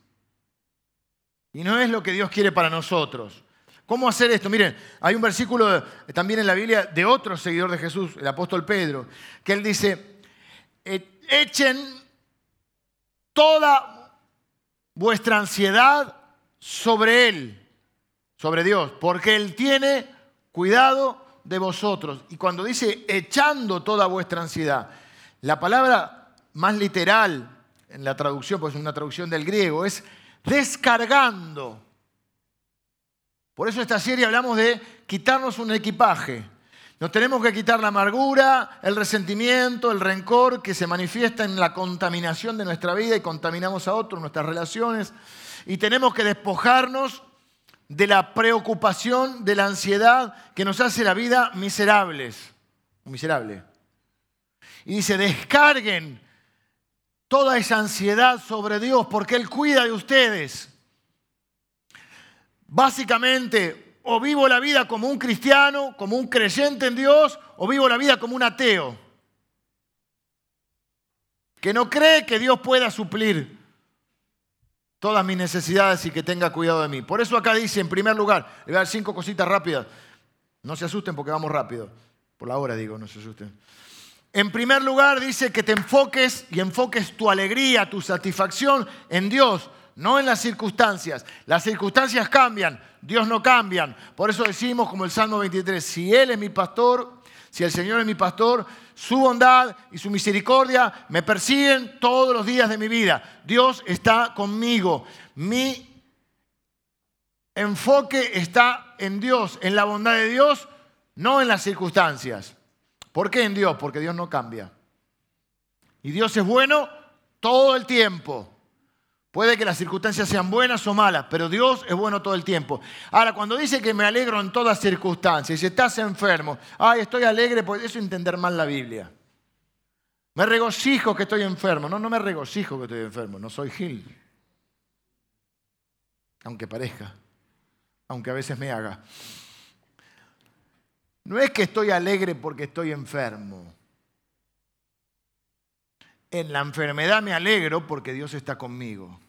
Speaker 1: Y no es lo que Dios quiere para nosotros. ¿Cómo hacer esto? Miren, hay un versículo también en la Biblia de otro seguidor de Jesús, el apóstol Pedro, que él dice, e-, echen toda vuestra ansiedad sobre Él sobre Dios, porque Él tiene cuidado de vosotros. Y cuando dice echando toda vuestra ansiedad, la palabra más literal en la traducción, pues es una traducción del griego, es descargando. Por eso esta serie hablamos de quitarnos un equipaje. Nos tenemos que quitar la amargura, el resentimiento, el rencor que se manifiesta en la contaminación de nuestra vida y contaminamos a otros, nuestras relaciones. Y tenemos que despojarnos de la preocupación, de la ansiedad que nos hace la vida miserables. Miserable. Y dice, descarguen toda esa ansiedad sobre Dios porque Él cuida de ustedes. Básicamente, o vivo la vida como un cristiano, como un creyente en Dios, o vivo la vida como un ateo, que no cree que Dios pueda suplir todas mis necesidades y que tenga cuidado de mí. Por eso acá dice, en primer lugar, le voy a dar cinco cositas rápidas. No se asusten porque vamos rápido. Por la hora digo, no se asusten. En primer lugar dice que te enfoques y enfoques tu alegría, tu satisfacción en Dios, no en las circunstancias. Las circunstancias cambian, Dios no cambia. Por eso decimos como el Salmo 23, si Él es mi pastor, si el Señor es mi pastor, su bondad y su misericordia me persiguen todos los días de mi vida. Dios está conmigo. Mi enfoque está en Dios, en la bondad de Dios, no en las circunstancias. ¿Por qué en Dios? Porque Dios no cambia. Y Dios es bueno todo el tiempo. Puede que las circunstancias sean buenas o malas, pero Dios es bueno todo el tiempo. Ahora, cuando dice que me alegro en todas circunstancias, si estás enfermo, ay, estoy alegre, pues eso es entender mal la Biblia. Me regocijo que estoy enfermo. No, no me regocijo que estoy enfermo, no soy Gil. Aunque parezca, aunque a veces me haga. No es que estoy alegre porque estoy enfermo. En la enfermedad me alegro porque Dios está conmigo.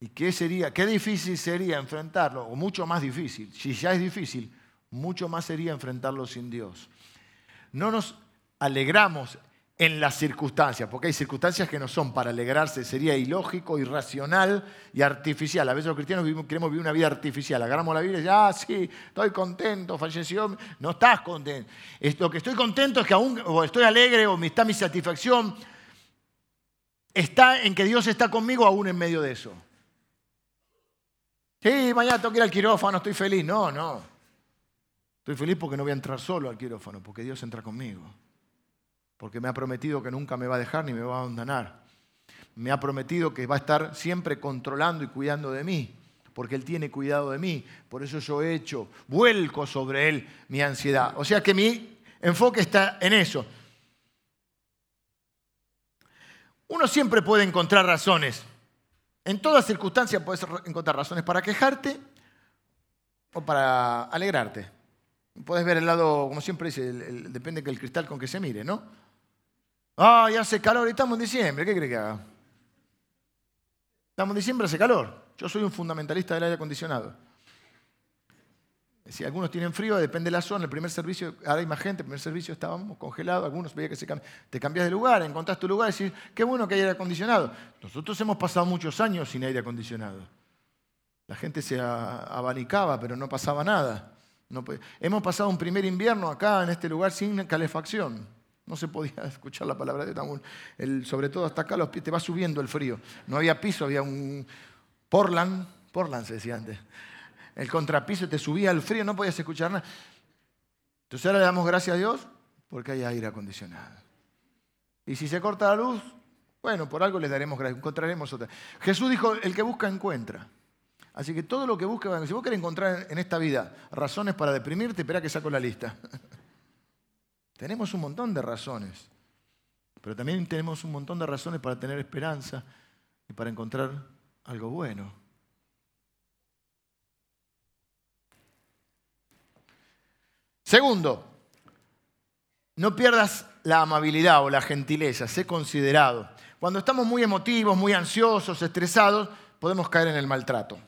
Speaker 1: ¿Y qué sería? Qué difícil sería enfrentarlo, o mucho más difícil. Si ya es difícil, mucho más sería enfrentarlo sin Dios. No nos alegramos en las circunstancias, porque hay circunstancias que no son para alegrarse, sería ilógico, irracional y artificial. A veces los cristianos queremos vivir una vida artificial. Agarramos la Biblia y ya, ah, sí, estoy contento, falleció. No estás contento. Lo que estoy contento es que aún, o estoy alegre, o está mi satisfacción, está en que Dios está conmigo aún en medio de eso. Sí, mañana tengo que ir al quirófano, estoy feliz. No, no. Estoy feliz porque no voy a entrar solo al quirófano, porque Dios entra conmigo. Porque me ha prometido que nunca me va a dejar ni me va a abandonar. Me ha prometido que va a estar siempre controlando y cuidando de mí, porque Él tiene cuidado de mí. Por eso yo he hecho, vuelco sobre Él mi ansiedad. O sea que mi enfoque está en eso. Uno siempre puede encontrar razones en todas circunstancias puedes encontrar razones para quejarte o para alegrarte. Puedes ver el lado, como siempre dice, depende del cristal con que se mire, ¿no? Ah, ya hace calor, estamos en diciembre, ¿qué cree que haga? Estamos en diciembre, hace calor. Yo soy un fundamentalista del aire acondicionado. Si algunos tienen frío, depende de la zona. El primer servicio, ahora hay más gente, el primer servicio estábamos congelados, algunos veía que se te cambias de lugar, encontrás tu lugar y decís, qué bueno que hay aire acondicionado. Nosotros hemos pasado muchos años sin aire acondicionado. La gente se abanicaba, pero no pasaba nada. hemos pasado un primer invierno acá en este lugar sin calefacción. No se podía escuchar la palabra de Tamun. sobre todo hasta acá los te va subiendo el frío. No había piso, había un Portland, Portland se decía antes el contrapiso, te subía al frío, no podías escuchar nada. Entonces ahora le damos gracias a Dios porque hay aire acondicionado. Y si se corta la luz, bueno, por algo les daremos gracias, encontraremos otra. Jesús dijo, el que busca encuentra. Así que todo lo que busca, si vos querés encontrar en esta vida razones para deprimirte, espera que saco la lista. tenemos un montón de razones, pero también tenemos un montón de razones para tener esperanza y para encontrar algo bueno. Segundo, no pierdas la amabilidad o la gentileza, sé considerado. Cuando estamos muy emotivos, muy ansiosos, estresados, podemos caer en el maltrato.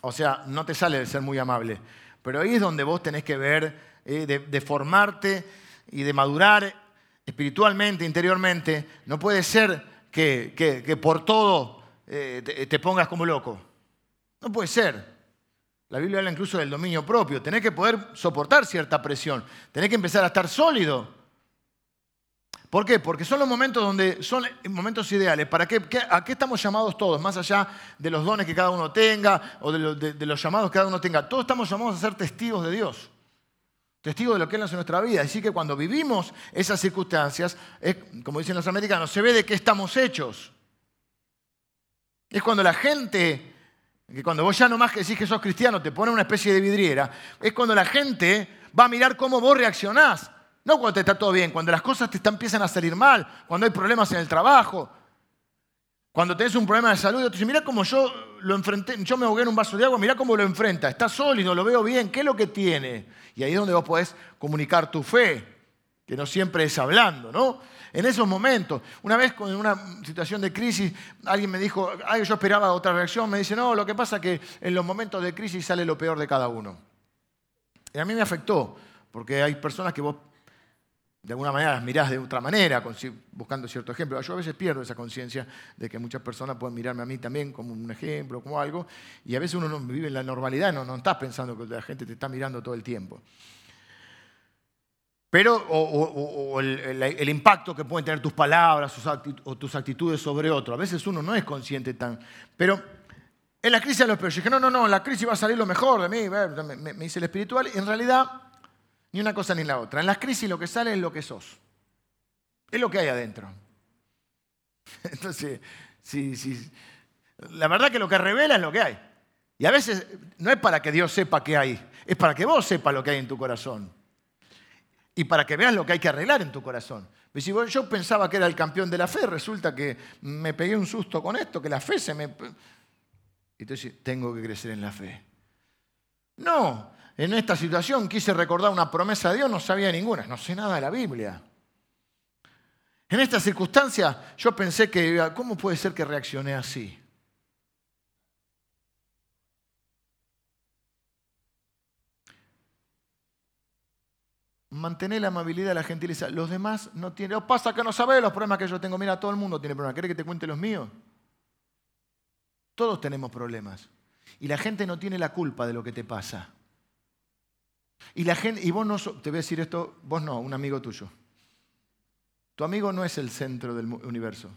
Speaker 1: O sea, no te sale de ser muy amable. Pero ahí es donde vos tenés que ver, eh, de, formarte y de madurar espiritualmente, interiormente. No puede ser que, por todo eh, te pongas como loco. No puede ser. La Biblia habla incluso del dominio propio. Tenés que poder soportar cierta presión. Tenés que empezar a estar sólido. ¿Por qué? Porque son los momentos donde son momentos ideales. ¿Para qué, ¿A qué estamos llamados todos? Más allá de los dones que cada uno tenga o de, los llamados que cada uno tenga. Todos estamos llamados a ser testigos de Dios. Testigos de lo que Él hace en nuestra vida. Así que cuando vivimos esas circunstancias, como dicen los americanos, se ve de qué estamos hechos. Es cuando la gente que cuando vos ya nomás que decís que sos cristiano te pone una especie de vidriera, es cuando la gente va a mirar cómo vos reaccionás. No cuando te está todo bien, cuando las cosas te empiezan a salir mal, cuando hay problemas en el trabajo, cuando tenés un problema de salud, te dice, mira cómo yo lo enfrenté, yo me ahogué en un vaso de agua, mira cómo lo enfrenta, está sólido, lo veo bien, ¿qué es lo que tiene? Y ahí es donde vos podés comunicar tu fe, que no siempre es hablando, ¿no? En esos momentos. Una vez en una situación de crisis, alguien me dijo, Ay, yo esperaba otra reacción, me dice, no, lo que pasa es que en los momentos de crisis sale lo peor de cada uno. Y a mí me afectó, porque hay personas que vos de alguna manera las mirás de otra manera, buscando cierto ejemplo. Yo a veces pierdo esa conciencia de que muchas personas pueden mirarme a mí también como un ejemplo, como algo, y a veces uno no vive en la normalidad, no, no estás pensando que la gente te está mirando todo el tiempo. Pero, o, el, impacto que pueden tener tus palabras o tus actitudes sobre otro. A veces uno no es consciente tan. Pero en la crisis de los peores, dije, no, no, no, en la crisis va a salir lo mejor de mí, me, dice el espiritual. En realidad, ni una cosa ni la otra. En las crisis lo que sale es lo que sos. Es lo que hay adentro. Entonces, sí. La verdad que lo que revela es lo que hay. Y a veces no es para que Dios sepa qué hay, es para que vos sepas lo que hay en tu corazón y para que veas lo que hay que arreglar en tu corazón. Si yo pensaba que era el campeón de la fe, resulta que me pegué un susto con esto, que la fe se me... Entonces tengo que crecer en la fe. No, en esta situación quise recordar una promesa de Dios, no sabía ninguna, no sé nada de la Biblia. En esta circunstancia yo pensé que, ¿cómo puede ser que reaccioné así? Mantener la amabilidad, la gentileza. Los demás no tienen. ¿Os pasa que no sabés los problemas que yo tengo? Mira, todo el mundo tiene problemas. ¿Querés que te cuente los míos? Todos tenemos problemas. Y la gente no tiene la culpa de lo que te pasa. Y la gente, y vos no, te voy a decir esto, vos no, un amigo tuyo. Tu amigo no es el centro del universo.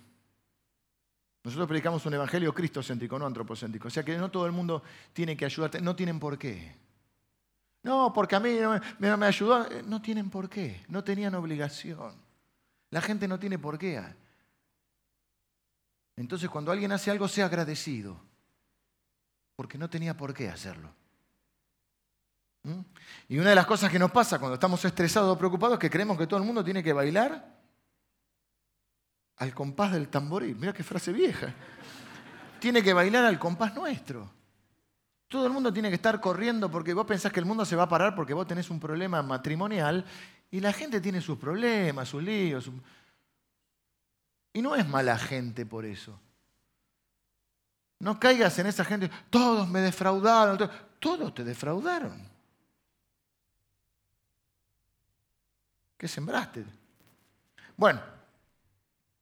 Speaker 1: Nosotros predicamos un evangelio cristocéntrico, no antropocéntrico. O sea que no todo el mundo tiene que ayudarte, no tienen por qué. No, porque a mí no me, ayudó. Eh, no tienen por qué, no tenían obligación. La gente no tiene por qué. Entonces cuando alguien hace algo, sea agradecido, porque no tenía por qué hacerlo. ¿Mm? Y una de las cosas que nos pasa cuando estamos estresados o preocupados es que creemos que todo el mundo tiene que bailar al compás del tamboril. Mira qué frase vieja. Tiene que bailar al compás nuestro. Todo el mundo tiene que estar corriendo porque vos pensás que el mundo se va a parar porque vos tenés un problema matrimonial y la gente tiene sus problemas, sus líos. Y no es mala gente por eso. No caigas en esa gente, todos me defraudaron, todos te defraudaron. ¿Qué sembraste? Bueno,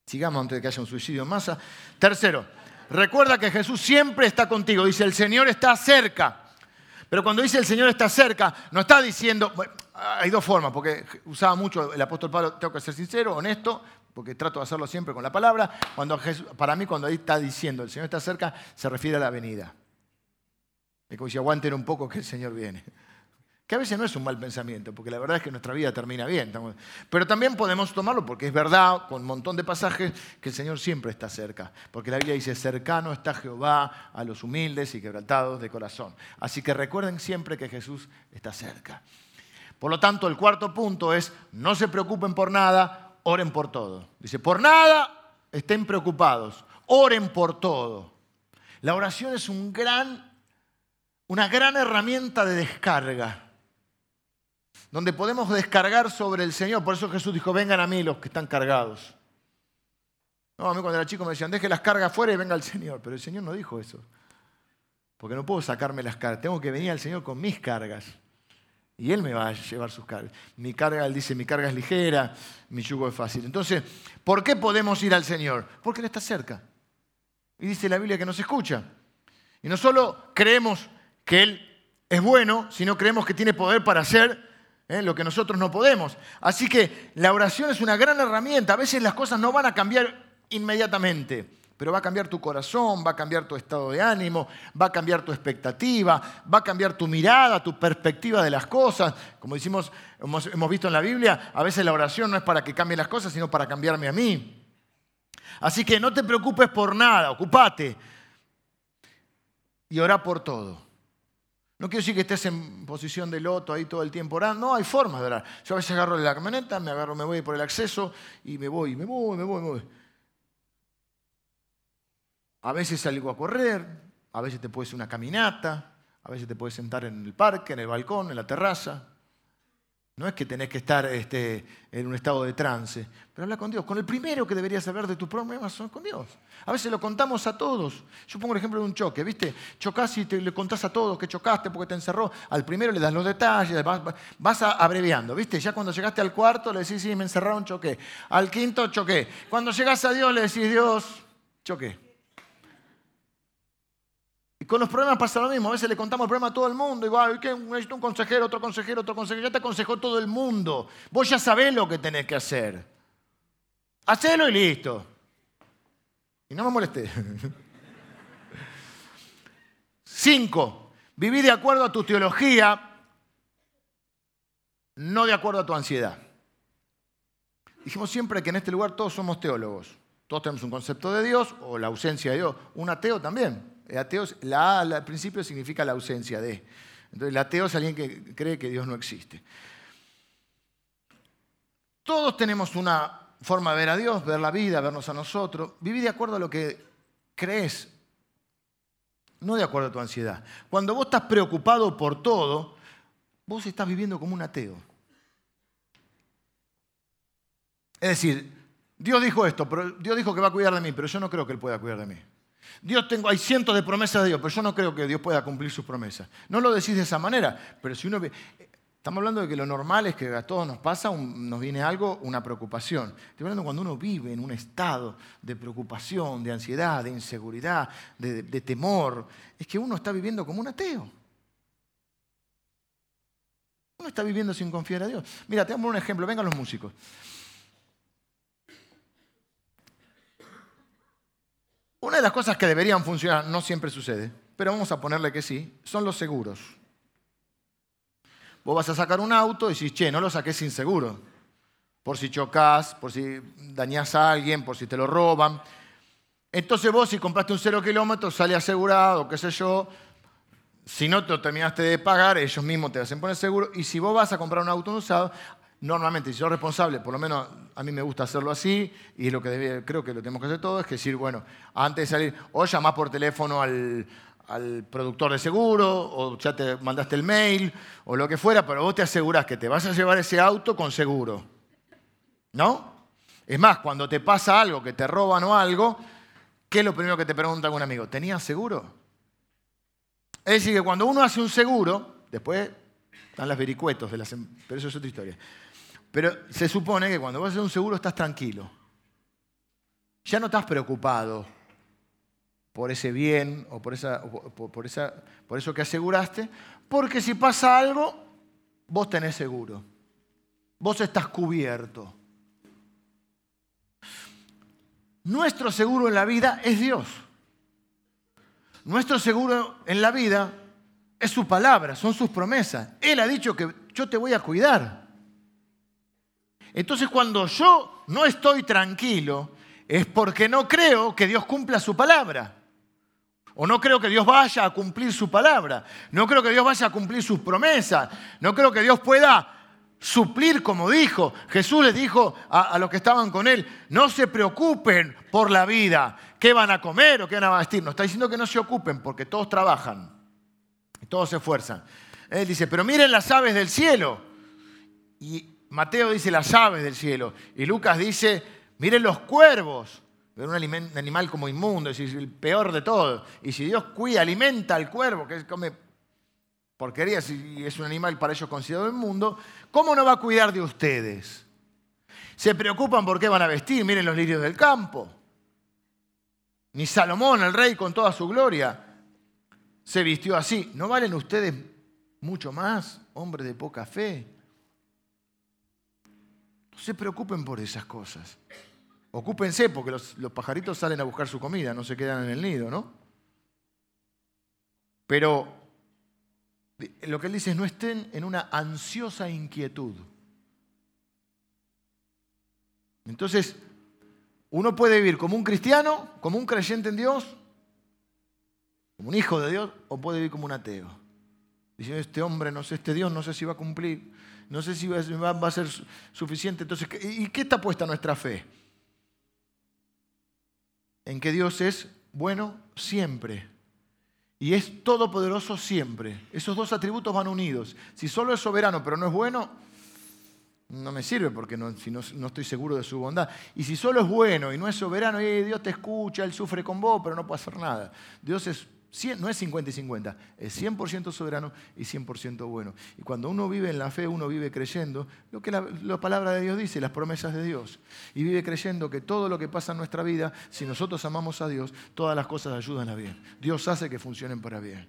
Speaker 1: sigamos antes de que haya un suicidio en masa. Tercero, recuerda que Jesús siempre está contigo. Dice, el Señor está cerca. Pero cuando dice el Señor está cerca, no está diciendo, hay dos formas, porque usaba mucho el apóstol Pablo, tengo que ser sincero, honesto, porque trato de hacerlo siempre con la palabra. Cuando para mí, cuando ahí está diciendo el Señor está cerca, se refiere a la venida. Es como si aguanten un poco que el Señor viene. Que a veces no es un mal pensamiento, porque la verdad es que nuestra vida termina bien. Pero también podemos tomarlo porque es verdad, con un montón de pasajes, que el Señor siempre está cerca. Porque la Biblia dice, cercano está Jehová a los humildes y quebrantados de corazón. Así que recuerden siempre que Jesús está cerca. Por lo tanto, el cuarto punto es, no se preocupen por nada, oren por todo. Dice, por nada estén preocupados, oren por todo. La oración es un gran, una gran herramienta de descarga donde podemos descargar sobre el Señor. Por eso Jesús dijo, vengan a mí los que están cargados. No, a mí cuando era chico me decían, deje las cargas fuera y venga el Señor. Pero el Señor no dijo eso. Porque no puedo sacarme las cargas. Tengo que venir al Señor con mis cargas. Y Él me va a llevar sus cargas. Mi carga, Él dice, mi carga es ligera, mi yugo es fácil. Entonces, ¿por qué podemos ir al Señor? Porque Él está cerca. Y dice la Biblia que nos escucha. Y no solo creemos que Él es bueno, sino creemos que tiene poder para hacer ¿eh? lo que nosotros no podemos. Así que la oración es una gran herramienta. A veces las cosas no van a cambiar inmediatamente, pero va a cambiar tu corazón, va a cambiar tu estado de ánimo, va a cambiar tu expectativa, va a cambiar tu mirada, tu perspectiva de las cosas. Como decimos, hemos, visto en la Biblia, a veces la oración no es para que cambien las cosas, sino para cambiarme a mí. Así que no te preocupes por nada, ocupate y ora por todo. No quiero decir que estés en posición de loto ahí todo el tiempo orando. No, hay formas de orar. Yo a veces agarro la camioneta, me agarro, me voy por el acceso y me voy, me voy, me voy, me voy. A veces salgo a correr, a veces te puedes una caminata, a veces te puedes sentar en el parque, en el balcón, en la terraza. No es que tenés que estar este, en un estado de trance, pero habla con Dios. Con el primero que deberías saber de tus problemas son con Dios. A veces lo contamos a todos. Yo pongo el ejemplo de un choque, ¿viste? Chocás y te, le contás a todos que chocaste porque te encerró. Al primero le das los detalles, vas, abreviando, ¿viste? Ya cuando llegaste al cuarto le decís, sí, me encerraron, choqué. Al quinto, choqué. Cuando llegás a Dios le decís, Dios, choqué con los problemas pasa lo mismo. A veces le contamos el problema a todo el mundo. Igual, ¿qué? necesito un consejero, otro consejero, otro consejero. Ya te aconsejó todo el mundo. Vos ya sabés lo que tenés que hacer. Hacelo y listo. Y no me molesté. Cinco, viví de acuerdo a tu teología, no de acuerdo a tu ansiedad. Dijimos siempre que en este lugar todos somos teólogos. Todos tenemos un concepto de Dios o la ausencia de Dios. Un ateo también. El ateo, la A al principio significa la ausencia de. Entonces, el ateo es alguien que cree que Dios no existe. Todos tenemos una forma de ver a Dios, ver la vida, vernos a nosotros. Viví de acuerdo a lo que crees, no de acuerdo a tu ansiedad. Cuando vos estás preocupado por todo, vos estás viviendo como un ateo. Es decir, Dios dijo esto, pero Dios dijo que va a cuidar de mí, pero yo no creo que Él pueda cuidar de mí. Dios tengo, hay cientos de promesas de Dios, pero yo no creo que Dios pueda cumplir sus promesas. No lo decís de esa manera, pero si uno estamos hablando de que lo normal es que a todos nos pasa, nos viene algo, una preocupación. Estoy hablando cuando uno vive en un estado de preocupación, de ansiedad, de inseguridad, de, de temor, es que uno está viviendo como un ateo. Uno está viviendo sin confiar a Dios. Mira, te damos un ejemplo, vengan los músicos. Una de las cosas que deberían funcionar, no siempre sucede, pero vamos a ponerle que sí, son los seguros. Vos vas a sacar un auto y decís, che, no lo saques sin seguro. Por si chocas, por si dañás a alguien, por si te lo roban. Entonces vos si compraste un cero kilómetro, sale asegurado, qué sé yo. Si no te terminaste de pagar, ellos mismos te hacen poner seguro. Y si vos vas a comprar un auto usado, normalmente, si sos responsable, por lo menos a mí me gusta hacerlo así, y lo que creo que lo tenemos que hacer todo, es que decir, bueno, antes de salir, o llamás por teléfono al, al productor de seguro o ya te mandaste el mail o lo que fuera, pero vos te asegurás que te vas a llevar ese auto con seguro. ¿No? Es más, cuando te pasa algo, que te roban o algo, ¿qué es lo primero que te pregunta algún amigo? ¿Tenías seguro? Es decir, que cuando uno hace un seguro, después están las vericuetos, de las, em, pero eso es otra historia. Pero se supone que cuando vas a hacer un seguro estás tranquilo. Ya no estás preocupado por ese bien o por, esa, por, esa, por eso que aseguraste, porque si pasa algo, vos tenés seguro. Vos estás cubierto. Nuestro seguro en la vida es Dios. Nuestro seguro en la vida es su palabra, son sus promesas. Él ha dicho que yo te voy a cuidar. Entonces cuando yo no estoy tranquilo es porque no creo que Dios cumpla su palabra. O no creo que Dios vaya a cumplir su palabra. No creo que Dios vaya a cumplir sus promesas. No creo que Dios pueda suplir como dijo. Jesús les dijo a, los que estaban con él, no se preocupen por la vida, qué van a comer o qué van a vestir. No está diciendo que no se ocupen porque todos trabajan, todos se esfuerzan. Él dice, pero miren las aves del cielo. Y Mateo dice las aves del cielo. Y Lucas dice, miren los cuervos. Ver un animal como inmundo, es el peor de todo. Y si Dios cuida, alimenta al cuervo, que come porquería si es un animal para ellos considerado inmundo, ¿cómo no va a cuidar de ustedes? Se preocupan por qué van a vestir, miren los lirios del campo. Ni Salomón, el rey, con toda su gloria, se vistió así. ¿No valen ustedes mucho más, hombres de poca fe? No se preocupen por esas cosas. Ocúpense porque los, los, pajaritos salen a buscar su comida, no se quedan en el nido, ¿no? Pero lo que él dice es no estén en una ansiosa inquietud. Entonces, uno puede vivir como un cristiano, como un creyente en Dios, como un hijo de Dios, o puede vivir como un ateo. Diciendo, este hombre, no sé, este Dios, no sé si va a cumplir, no sé si va a ser suficiente. Entonces, ¿y qué está puesta nuestra fe? en que Dios es bueno siempre y es todopoderoso siempre. Esos dos atributos van unidos. Si solo es soberano pero no es bueno, no me sirve porque no, si no, estoy seguro de su bondad. Y si solo es bueno y no es soberano, y Dios te escucha, Él sufre con vos, pero no puede hacer nada. Dios es no es 50 y 50, es 100% soberano y 100% bueno. Y cuando uno vive en la fe, uno vive creyendo lo que la, la, palabra de Dios dice, las promesas de Dios. Y vive creyendo que todo lo que pasa en nuestra vida, si nosotros amamos a Dios, todas las cosas ayudan a bien. Dios hace que funcionen para bien.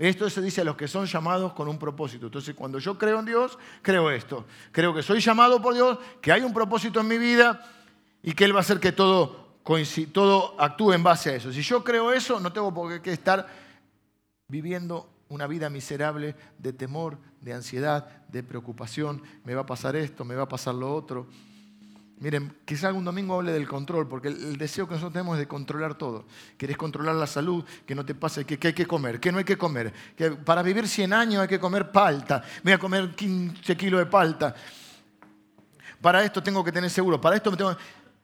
Speaker 1: Esto se dice a los que son llamados con un propósito. Entonces, cuando yo creo en Dios, creo esto. Creo que soy llamado por Dios, que hay un propósito en mi vida y que Él va a hacer que todo todo actúe en base a eso. Si yo creo eso, no tengo por qué estar viviendo una vida miserable de temor, de ansiedad, de preocupación. Me va a pasar esto, me va a pasar lo otro. Miren, quizá algún domingo hable del control, porque el, deseo que nosotros tenemos es de controlar todo. Querés controlar la salud, que no te pase, que, hay que comer, que no hay que comer. Que para vivir 100 años hay que comer palta. Voy a comer 15 kilos de palta. Para esto tengo que tener seguro. Para esto me tengo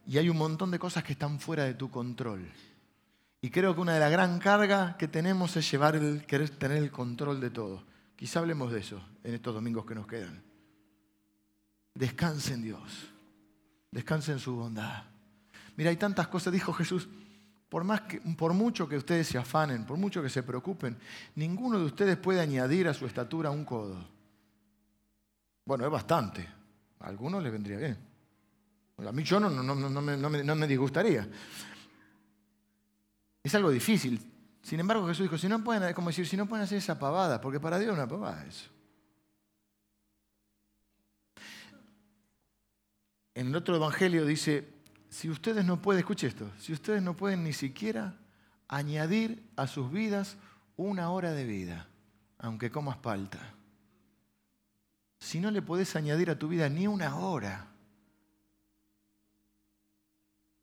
Speaker 1: y hay un montón de cosas que están fuera de tu control. Y creo que una de las gran cargas que tenemos es llevar el querer tener el control de todo. Quizá hablemos de eso en estos domingos que nos quedan. Descanse en Dios. Descanse en su bondad. Mira, hay tantas cosas, dijo Jesús, por, más que, por mucho que ustedes se afanen, por mucho que se preocupen, ninguno de ustedes puede añadir a su estatura un codo. Bueno, es bastante. A algunos les vendría bien. A mí yo no, no, me, disgustaría. Es algo difícil. Sin embargo, Jesús dijo, si no pueden, como decir, si no pueden hacer esa pavada, porque para Dios es una pavada eso. En el otro evangelio dice, si ustedes no pueden, escuche esto, si ustedes no pueden ni siquiera añadir a sus vidas una hora de vida, aunque comas palta. Si no le podés añadir a tu vida ni una hora,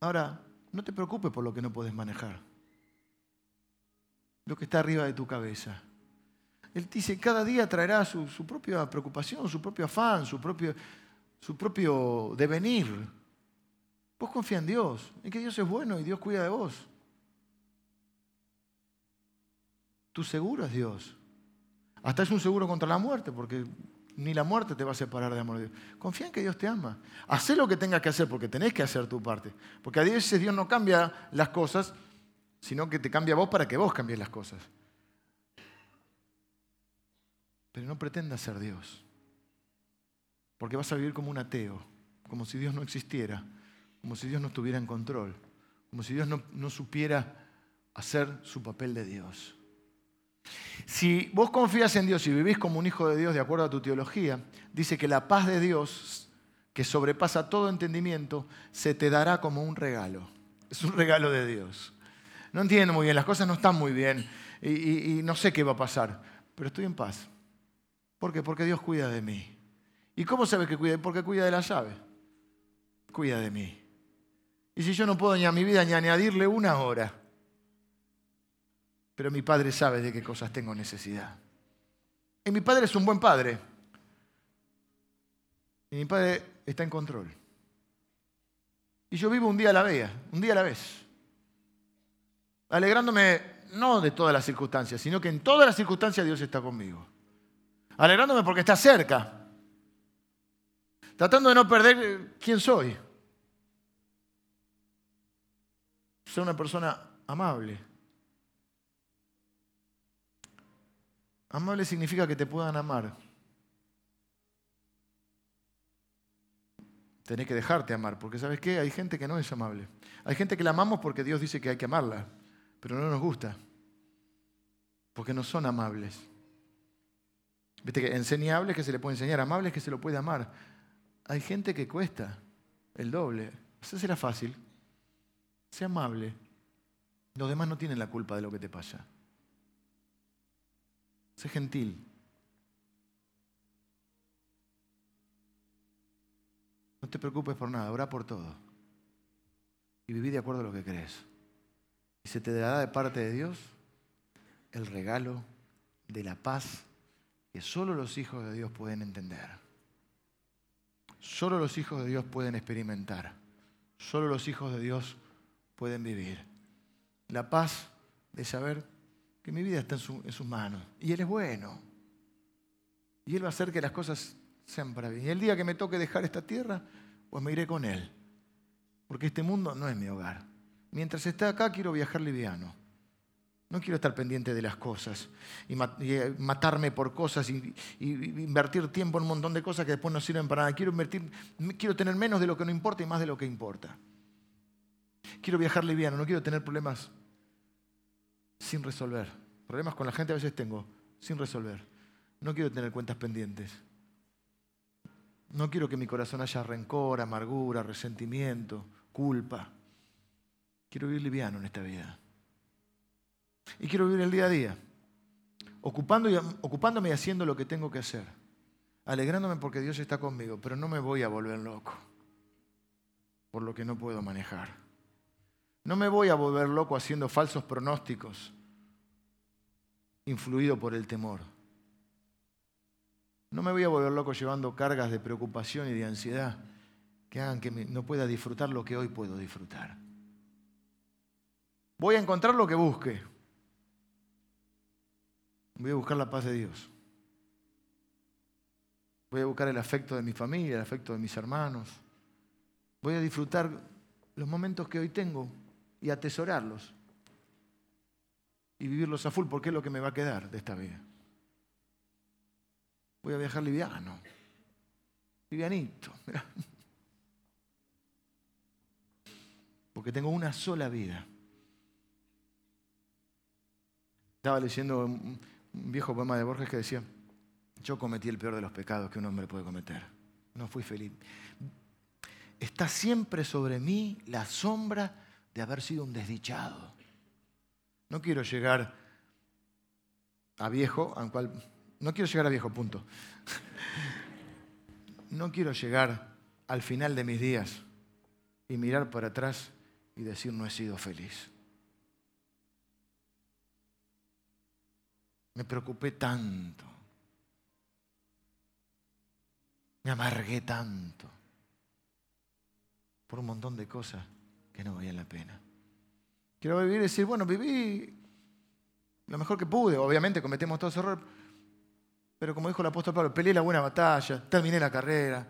Speaker 1: Ahora, no te preocupes por lo que no puedes manejar. Lo que está arriba de tu cabeza. Él dice, cada día traerá su, propia preocupación, su propio afán, su propio, su propio devenir. Vos confía en Dios, en que Dios es bueno y Dios cuida de vos. Tu seguro es Dios. Hasta es un seguro contra la muerte, porque ni la muerte te va a separar de amor de Dios. Confía en que Dios te ama. Haz lo que tengas que hacer, porque tenés que hacer tu parte. Porque a veces Dios no cambia las cosas, sino que te cambia vos para que vos cambies las cosas. Pero no pretendas ser Dios. Porque vas a vivir como un ateo, como si Dios no existiera, como si Dios no estuviera en control, como si Dios no supiera hacer su papel de Dios. Si vos confías en Dios y vivís como un hijo de Dios de acuerdo a tu teología, dice que la paz de Dios, que sobrepasa todo entendimiento, se te dará como un regalo. Es un regalo de Dios. No entiendo muy bien, las cosas no están muy bien y, no sé qué va a pasar, pero estoy en paz. ¿Por qué? Porque Dios cuida de mí. ¿Y cómo sabes que cuida? Porque cuida de la llave. Cuida de mí. Y si yo no puedo ni a mi vida ni añadirle una hora, pero mi padre sabe de qué cosas tengo necesidad. Y mi padre es un buen padre. Y mi padre está en control. Y yo vivo un día a la vez, un día a la vez. Alegrándome no de todas las circunstancias, sino que en todas las circunstancias Dios está conmigo. Alegrándome porque está cerca. Tratando de no perder quién soy. Ser una persona amable Amable significa que te puedan amar. Tenés que dejarte amar, porque ¿sabes qué? Hay gente que no es amable. Hay gente que la amamos porque Dios dice que hay que amarla, pero no nos gusta, porque no son amables. Viste que enseñables que se le puede enseñar, amables que se lo puede amar. Hay gente que cuesta el doble. Eso será fácil. Sea amable. Los demás no tienen la culpa de lo que te pasa. Sé gentil. No te preocupes por nada, ora por todo. Y viví de acuerdo a lo que crees. Y se te dará de parte de Dios el regalo de la paz que solo los hijos de Dios pueden entender. Solo los hijos de Dios pueden experimentar. Solo los hijos de Dios pueden vivir. La paz de saber que mi vida está en, sus manos. Y Él es bueno. Y Él va a hacer que las cosas sean para bien. Y el día que me toque dejar esta tierra, pues me iré con Él. Porque este mundo no es mi hogar. Mientras esté acá, quiero viajar liviano. No quiero estar pendiente de las cosas y, eh, matarme por cosas y, invertir tiempo en un montón de cosas que después no sirven para nada. Quiero, invertir, quiero tener menos de lo que no importa y más de lo que importa. Quiero viajar liviano, no quiero tener problemas sin resolver. Problemas con la gente a veces tengo sin resolver. No quiero tener cuentas pendientes. No quiero que mi corazón haya rencor, amargura, resentimiento, culpa. Quiero vivir liviano en esta vida. Y quiero vivir el día a día, ocupándome y haciendo lo que tengo que hacer, alegrándome porque Dios está conmigo, pero no me voy a volver loco por lo que no puedo manejar. No me voy a volver loco haciendo falsos pronósticos, influido por el temor. No me voy a volver loco llevando cargas de preocupación y de ansiedad que hagan que no pueda disfrutar lo que hoy puedo disfrutar. Voy a encontrar lo que busque. Voy a buscar la paz de Dios. Voy a buscar el afecto de mi familia, el afecto de mis hermanos. Voy a disfrutar los momentos que hoy tengo y atesorarlos y vivirlos a full porque es lo que me va a quedar de esta vida. Voy a viajar liviano, livianito, porque tengo una sola vida. Estaba leyendo un viejo poema de Borges que decía, yo cometí el peor de los pecados que un hombre puede cometer. No fui feliz. Está siempre sobre mí la sombra de haber sido un desdichado. No quiero llegar a viejo, al cual no quiero llegar a viejo, punto. No quiero llegar al final de mis días y mirar para atrás y decir no he sido feliz. Me preocupé tanto. Me amargué tanto por un montón de cosas que no valían la pena. Quiero vivir y decir, bueno, viví lo mejor que pude. Obviamente cometemos todos errores. Pero como dijo el apóstol Pablo, peleé la buena batalla, terminé la carrera.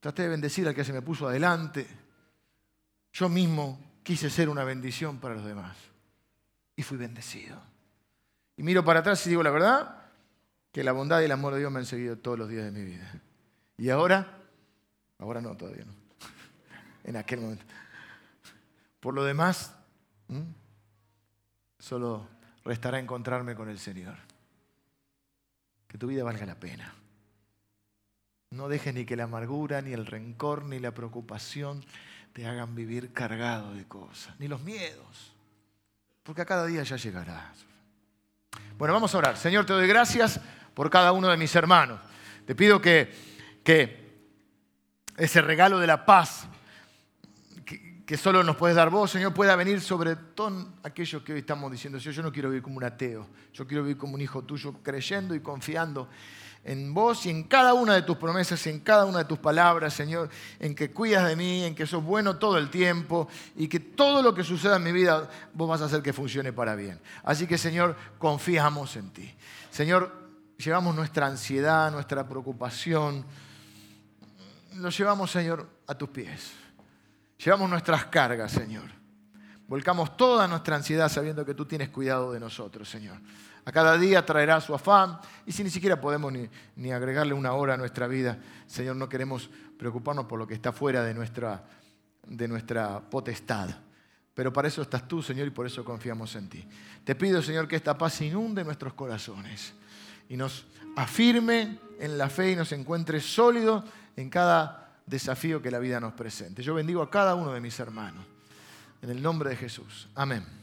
Speaker 1: Traté de bendecir al que se me puso adelante. Yo mismo quise ser una bendición para los demás. Y fui bendecido. Y miro para atrás y digo la verdad, que la bondad y el amor de Dios me han seguido todos los días de mi vida. Y ahora, ahora no, todavía no. En aquel momento. Por lo demás, solo restará encontrarme con el Señor. Que tu vida valga la pena. No dejes ni que la amargura, ni el rencor, ni la preocupación te hagan vivir cargado de cosas, ni los miedos, porque a cada día ya llegarás. Bueno, vamos a orar. Señor, te doy gracias por cada uno de mis hermanos. Te pido que, que ese regalo de la paz que, solo nos puedes dar vos, Señor, pueda venir sobre todos aquellos que hoy estamos diciendo, yo no quiero vivir como un ateo, yo quiero vivir como un hijo tuyo, creyendo y confiando en vos y en cada una de tus promesas, en cada una de tus palabras, Señor, en que cuidas de mí, en que sos bueno todo el tiempo y que todo lo que suceda en mi vida vos vas a hacer que funcione para bien. Así que, Señor, confiamos en ti. Señor, llevamos nuestra ansiedad, nuestra preocupación, lo llevamos, Señor, a tus pies. Llevamos nuestras cargas, Señor. Volcamos toda nuestra ansiedad sabiendo que tú tienes cuidado de nosotros, Señor. A cada día traerá su afán. Y si ni siquiera podemos ni, agregarle una hora a nuestra vida, Señor, no queremos preocuparnos por lo que está fuera de nuestra, potestad. Pero para eso estás tú, Señor, y por eso confiamos en ti. Te pido, Señor, que esta paz inunde nuestros corazones y nos afirme en la fe y nos encuentre sólidos en cada desafío que la vida nos presente. Yo bendigo a cada uno de mis hermanos. En el nombre de Jesús. Amén.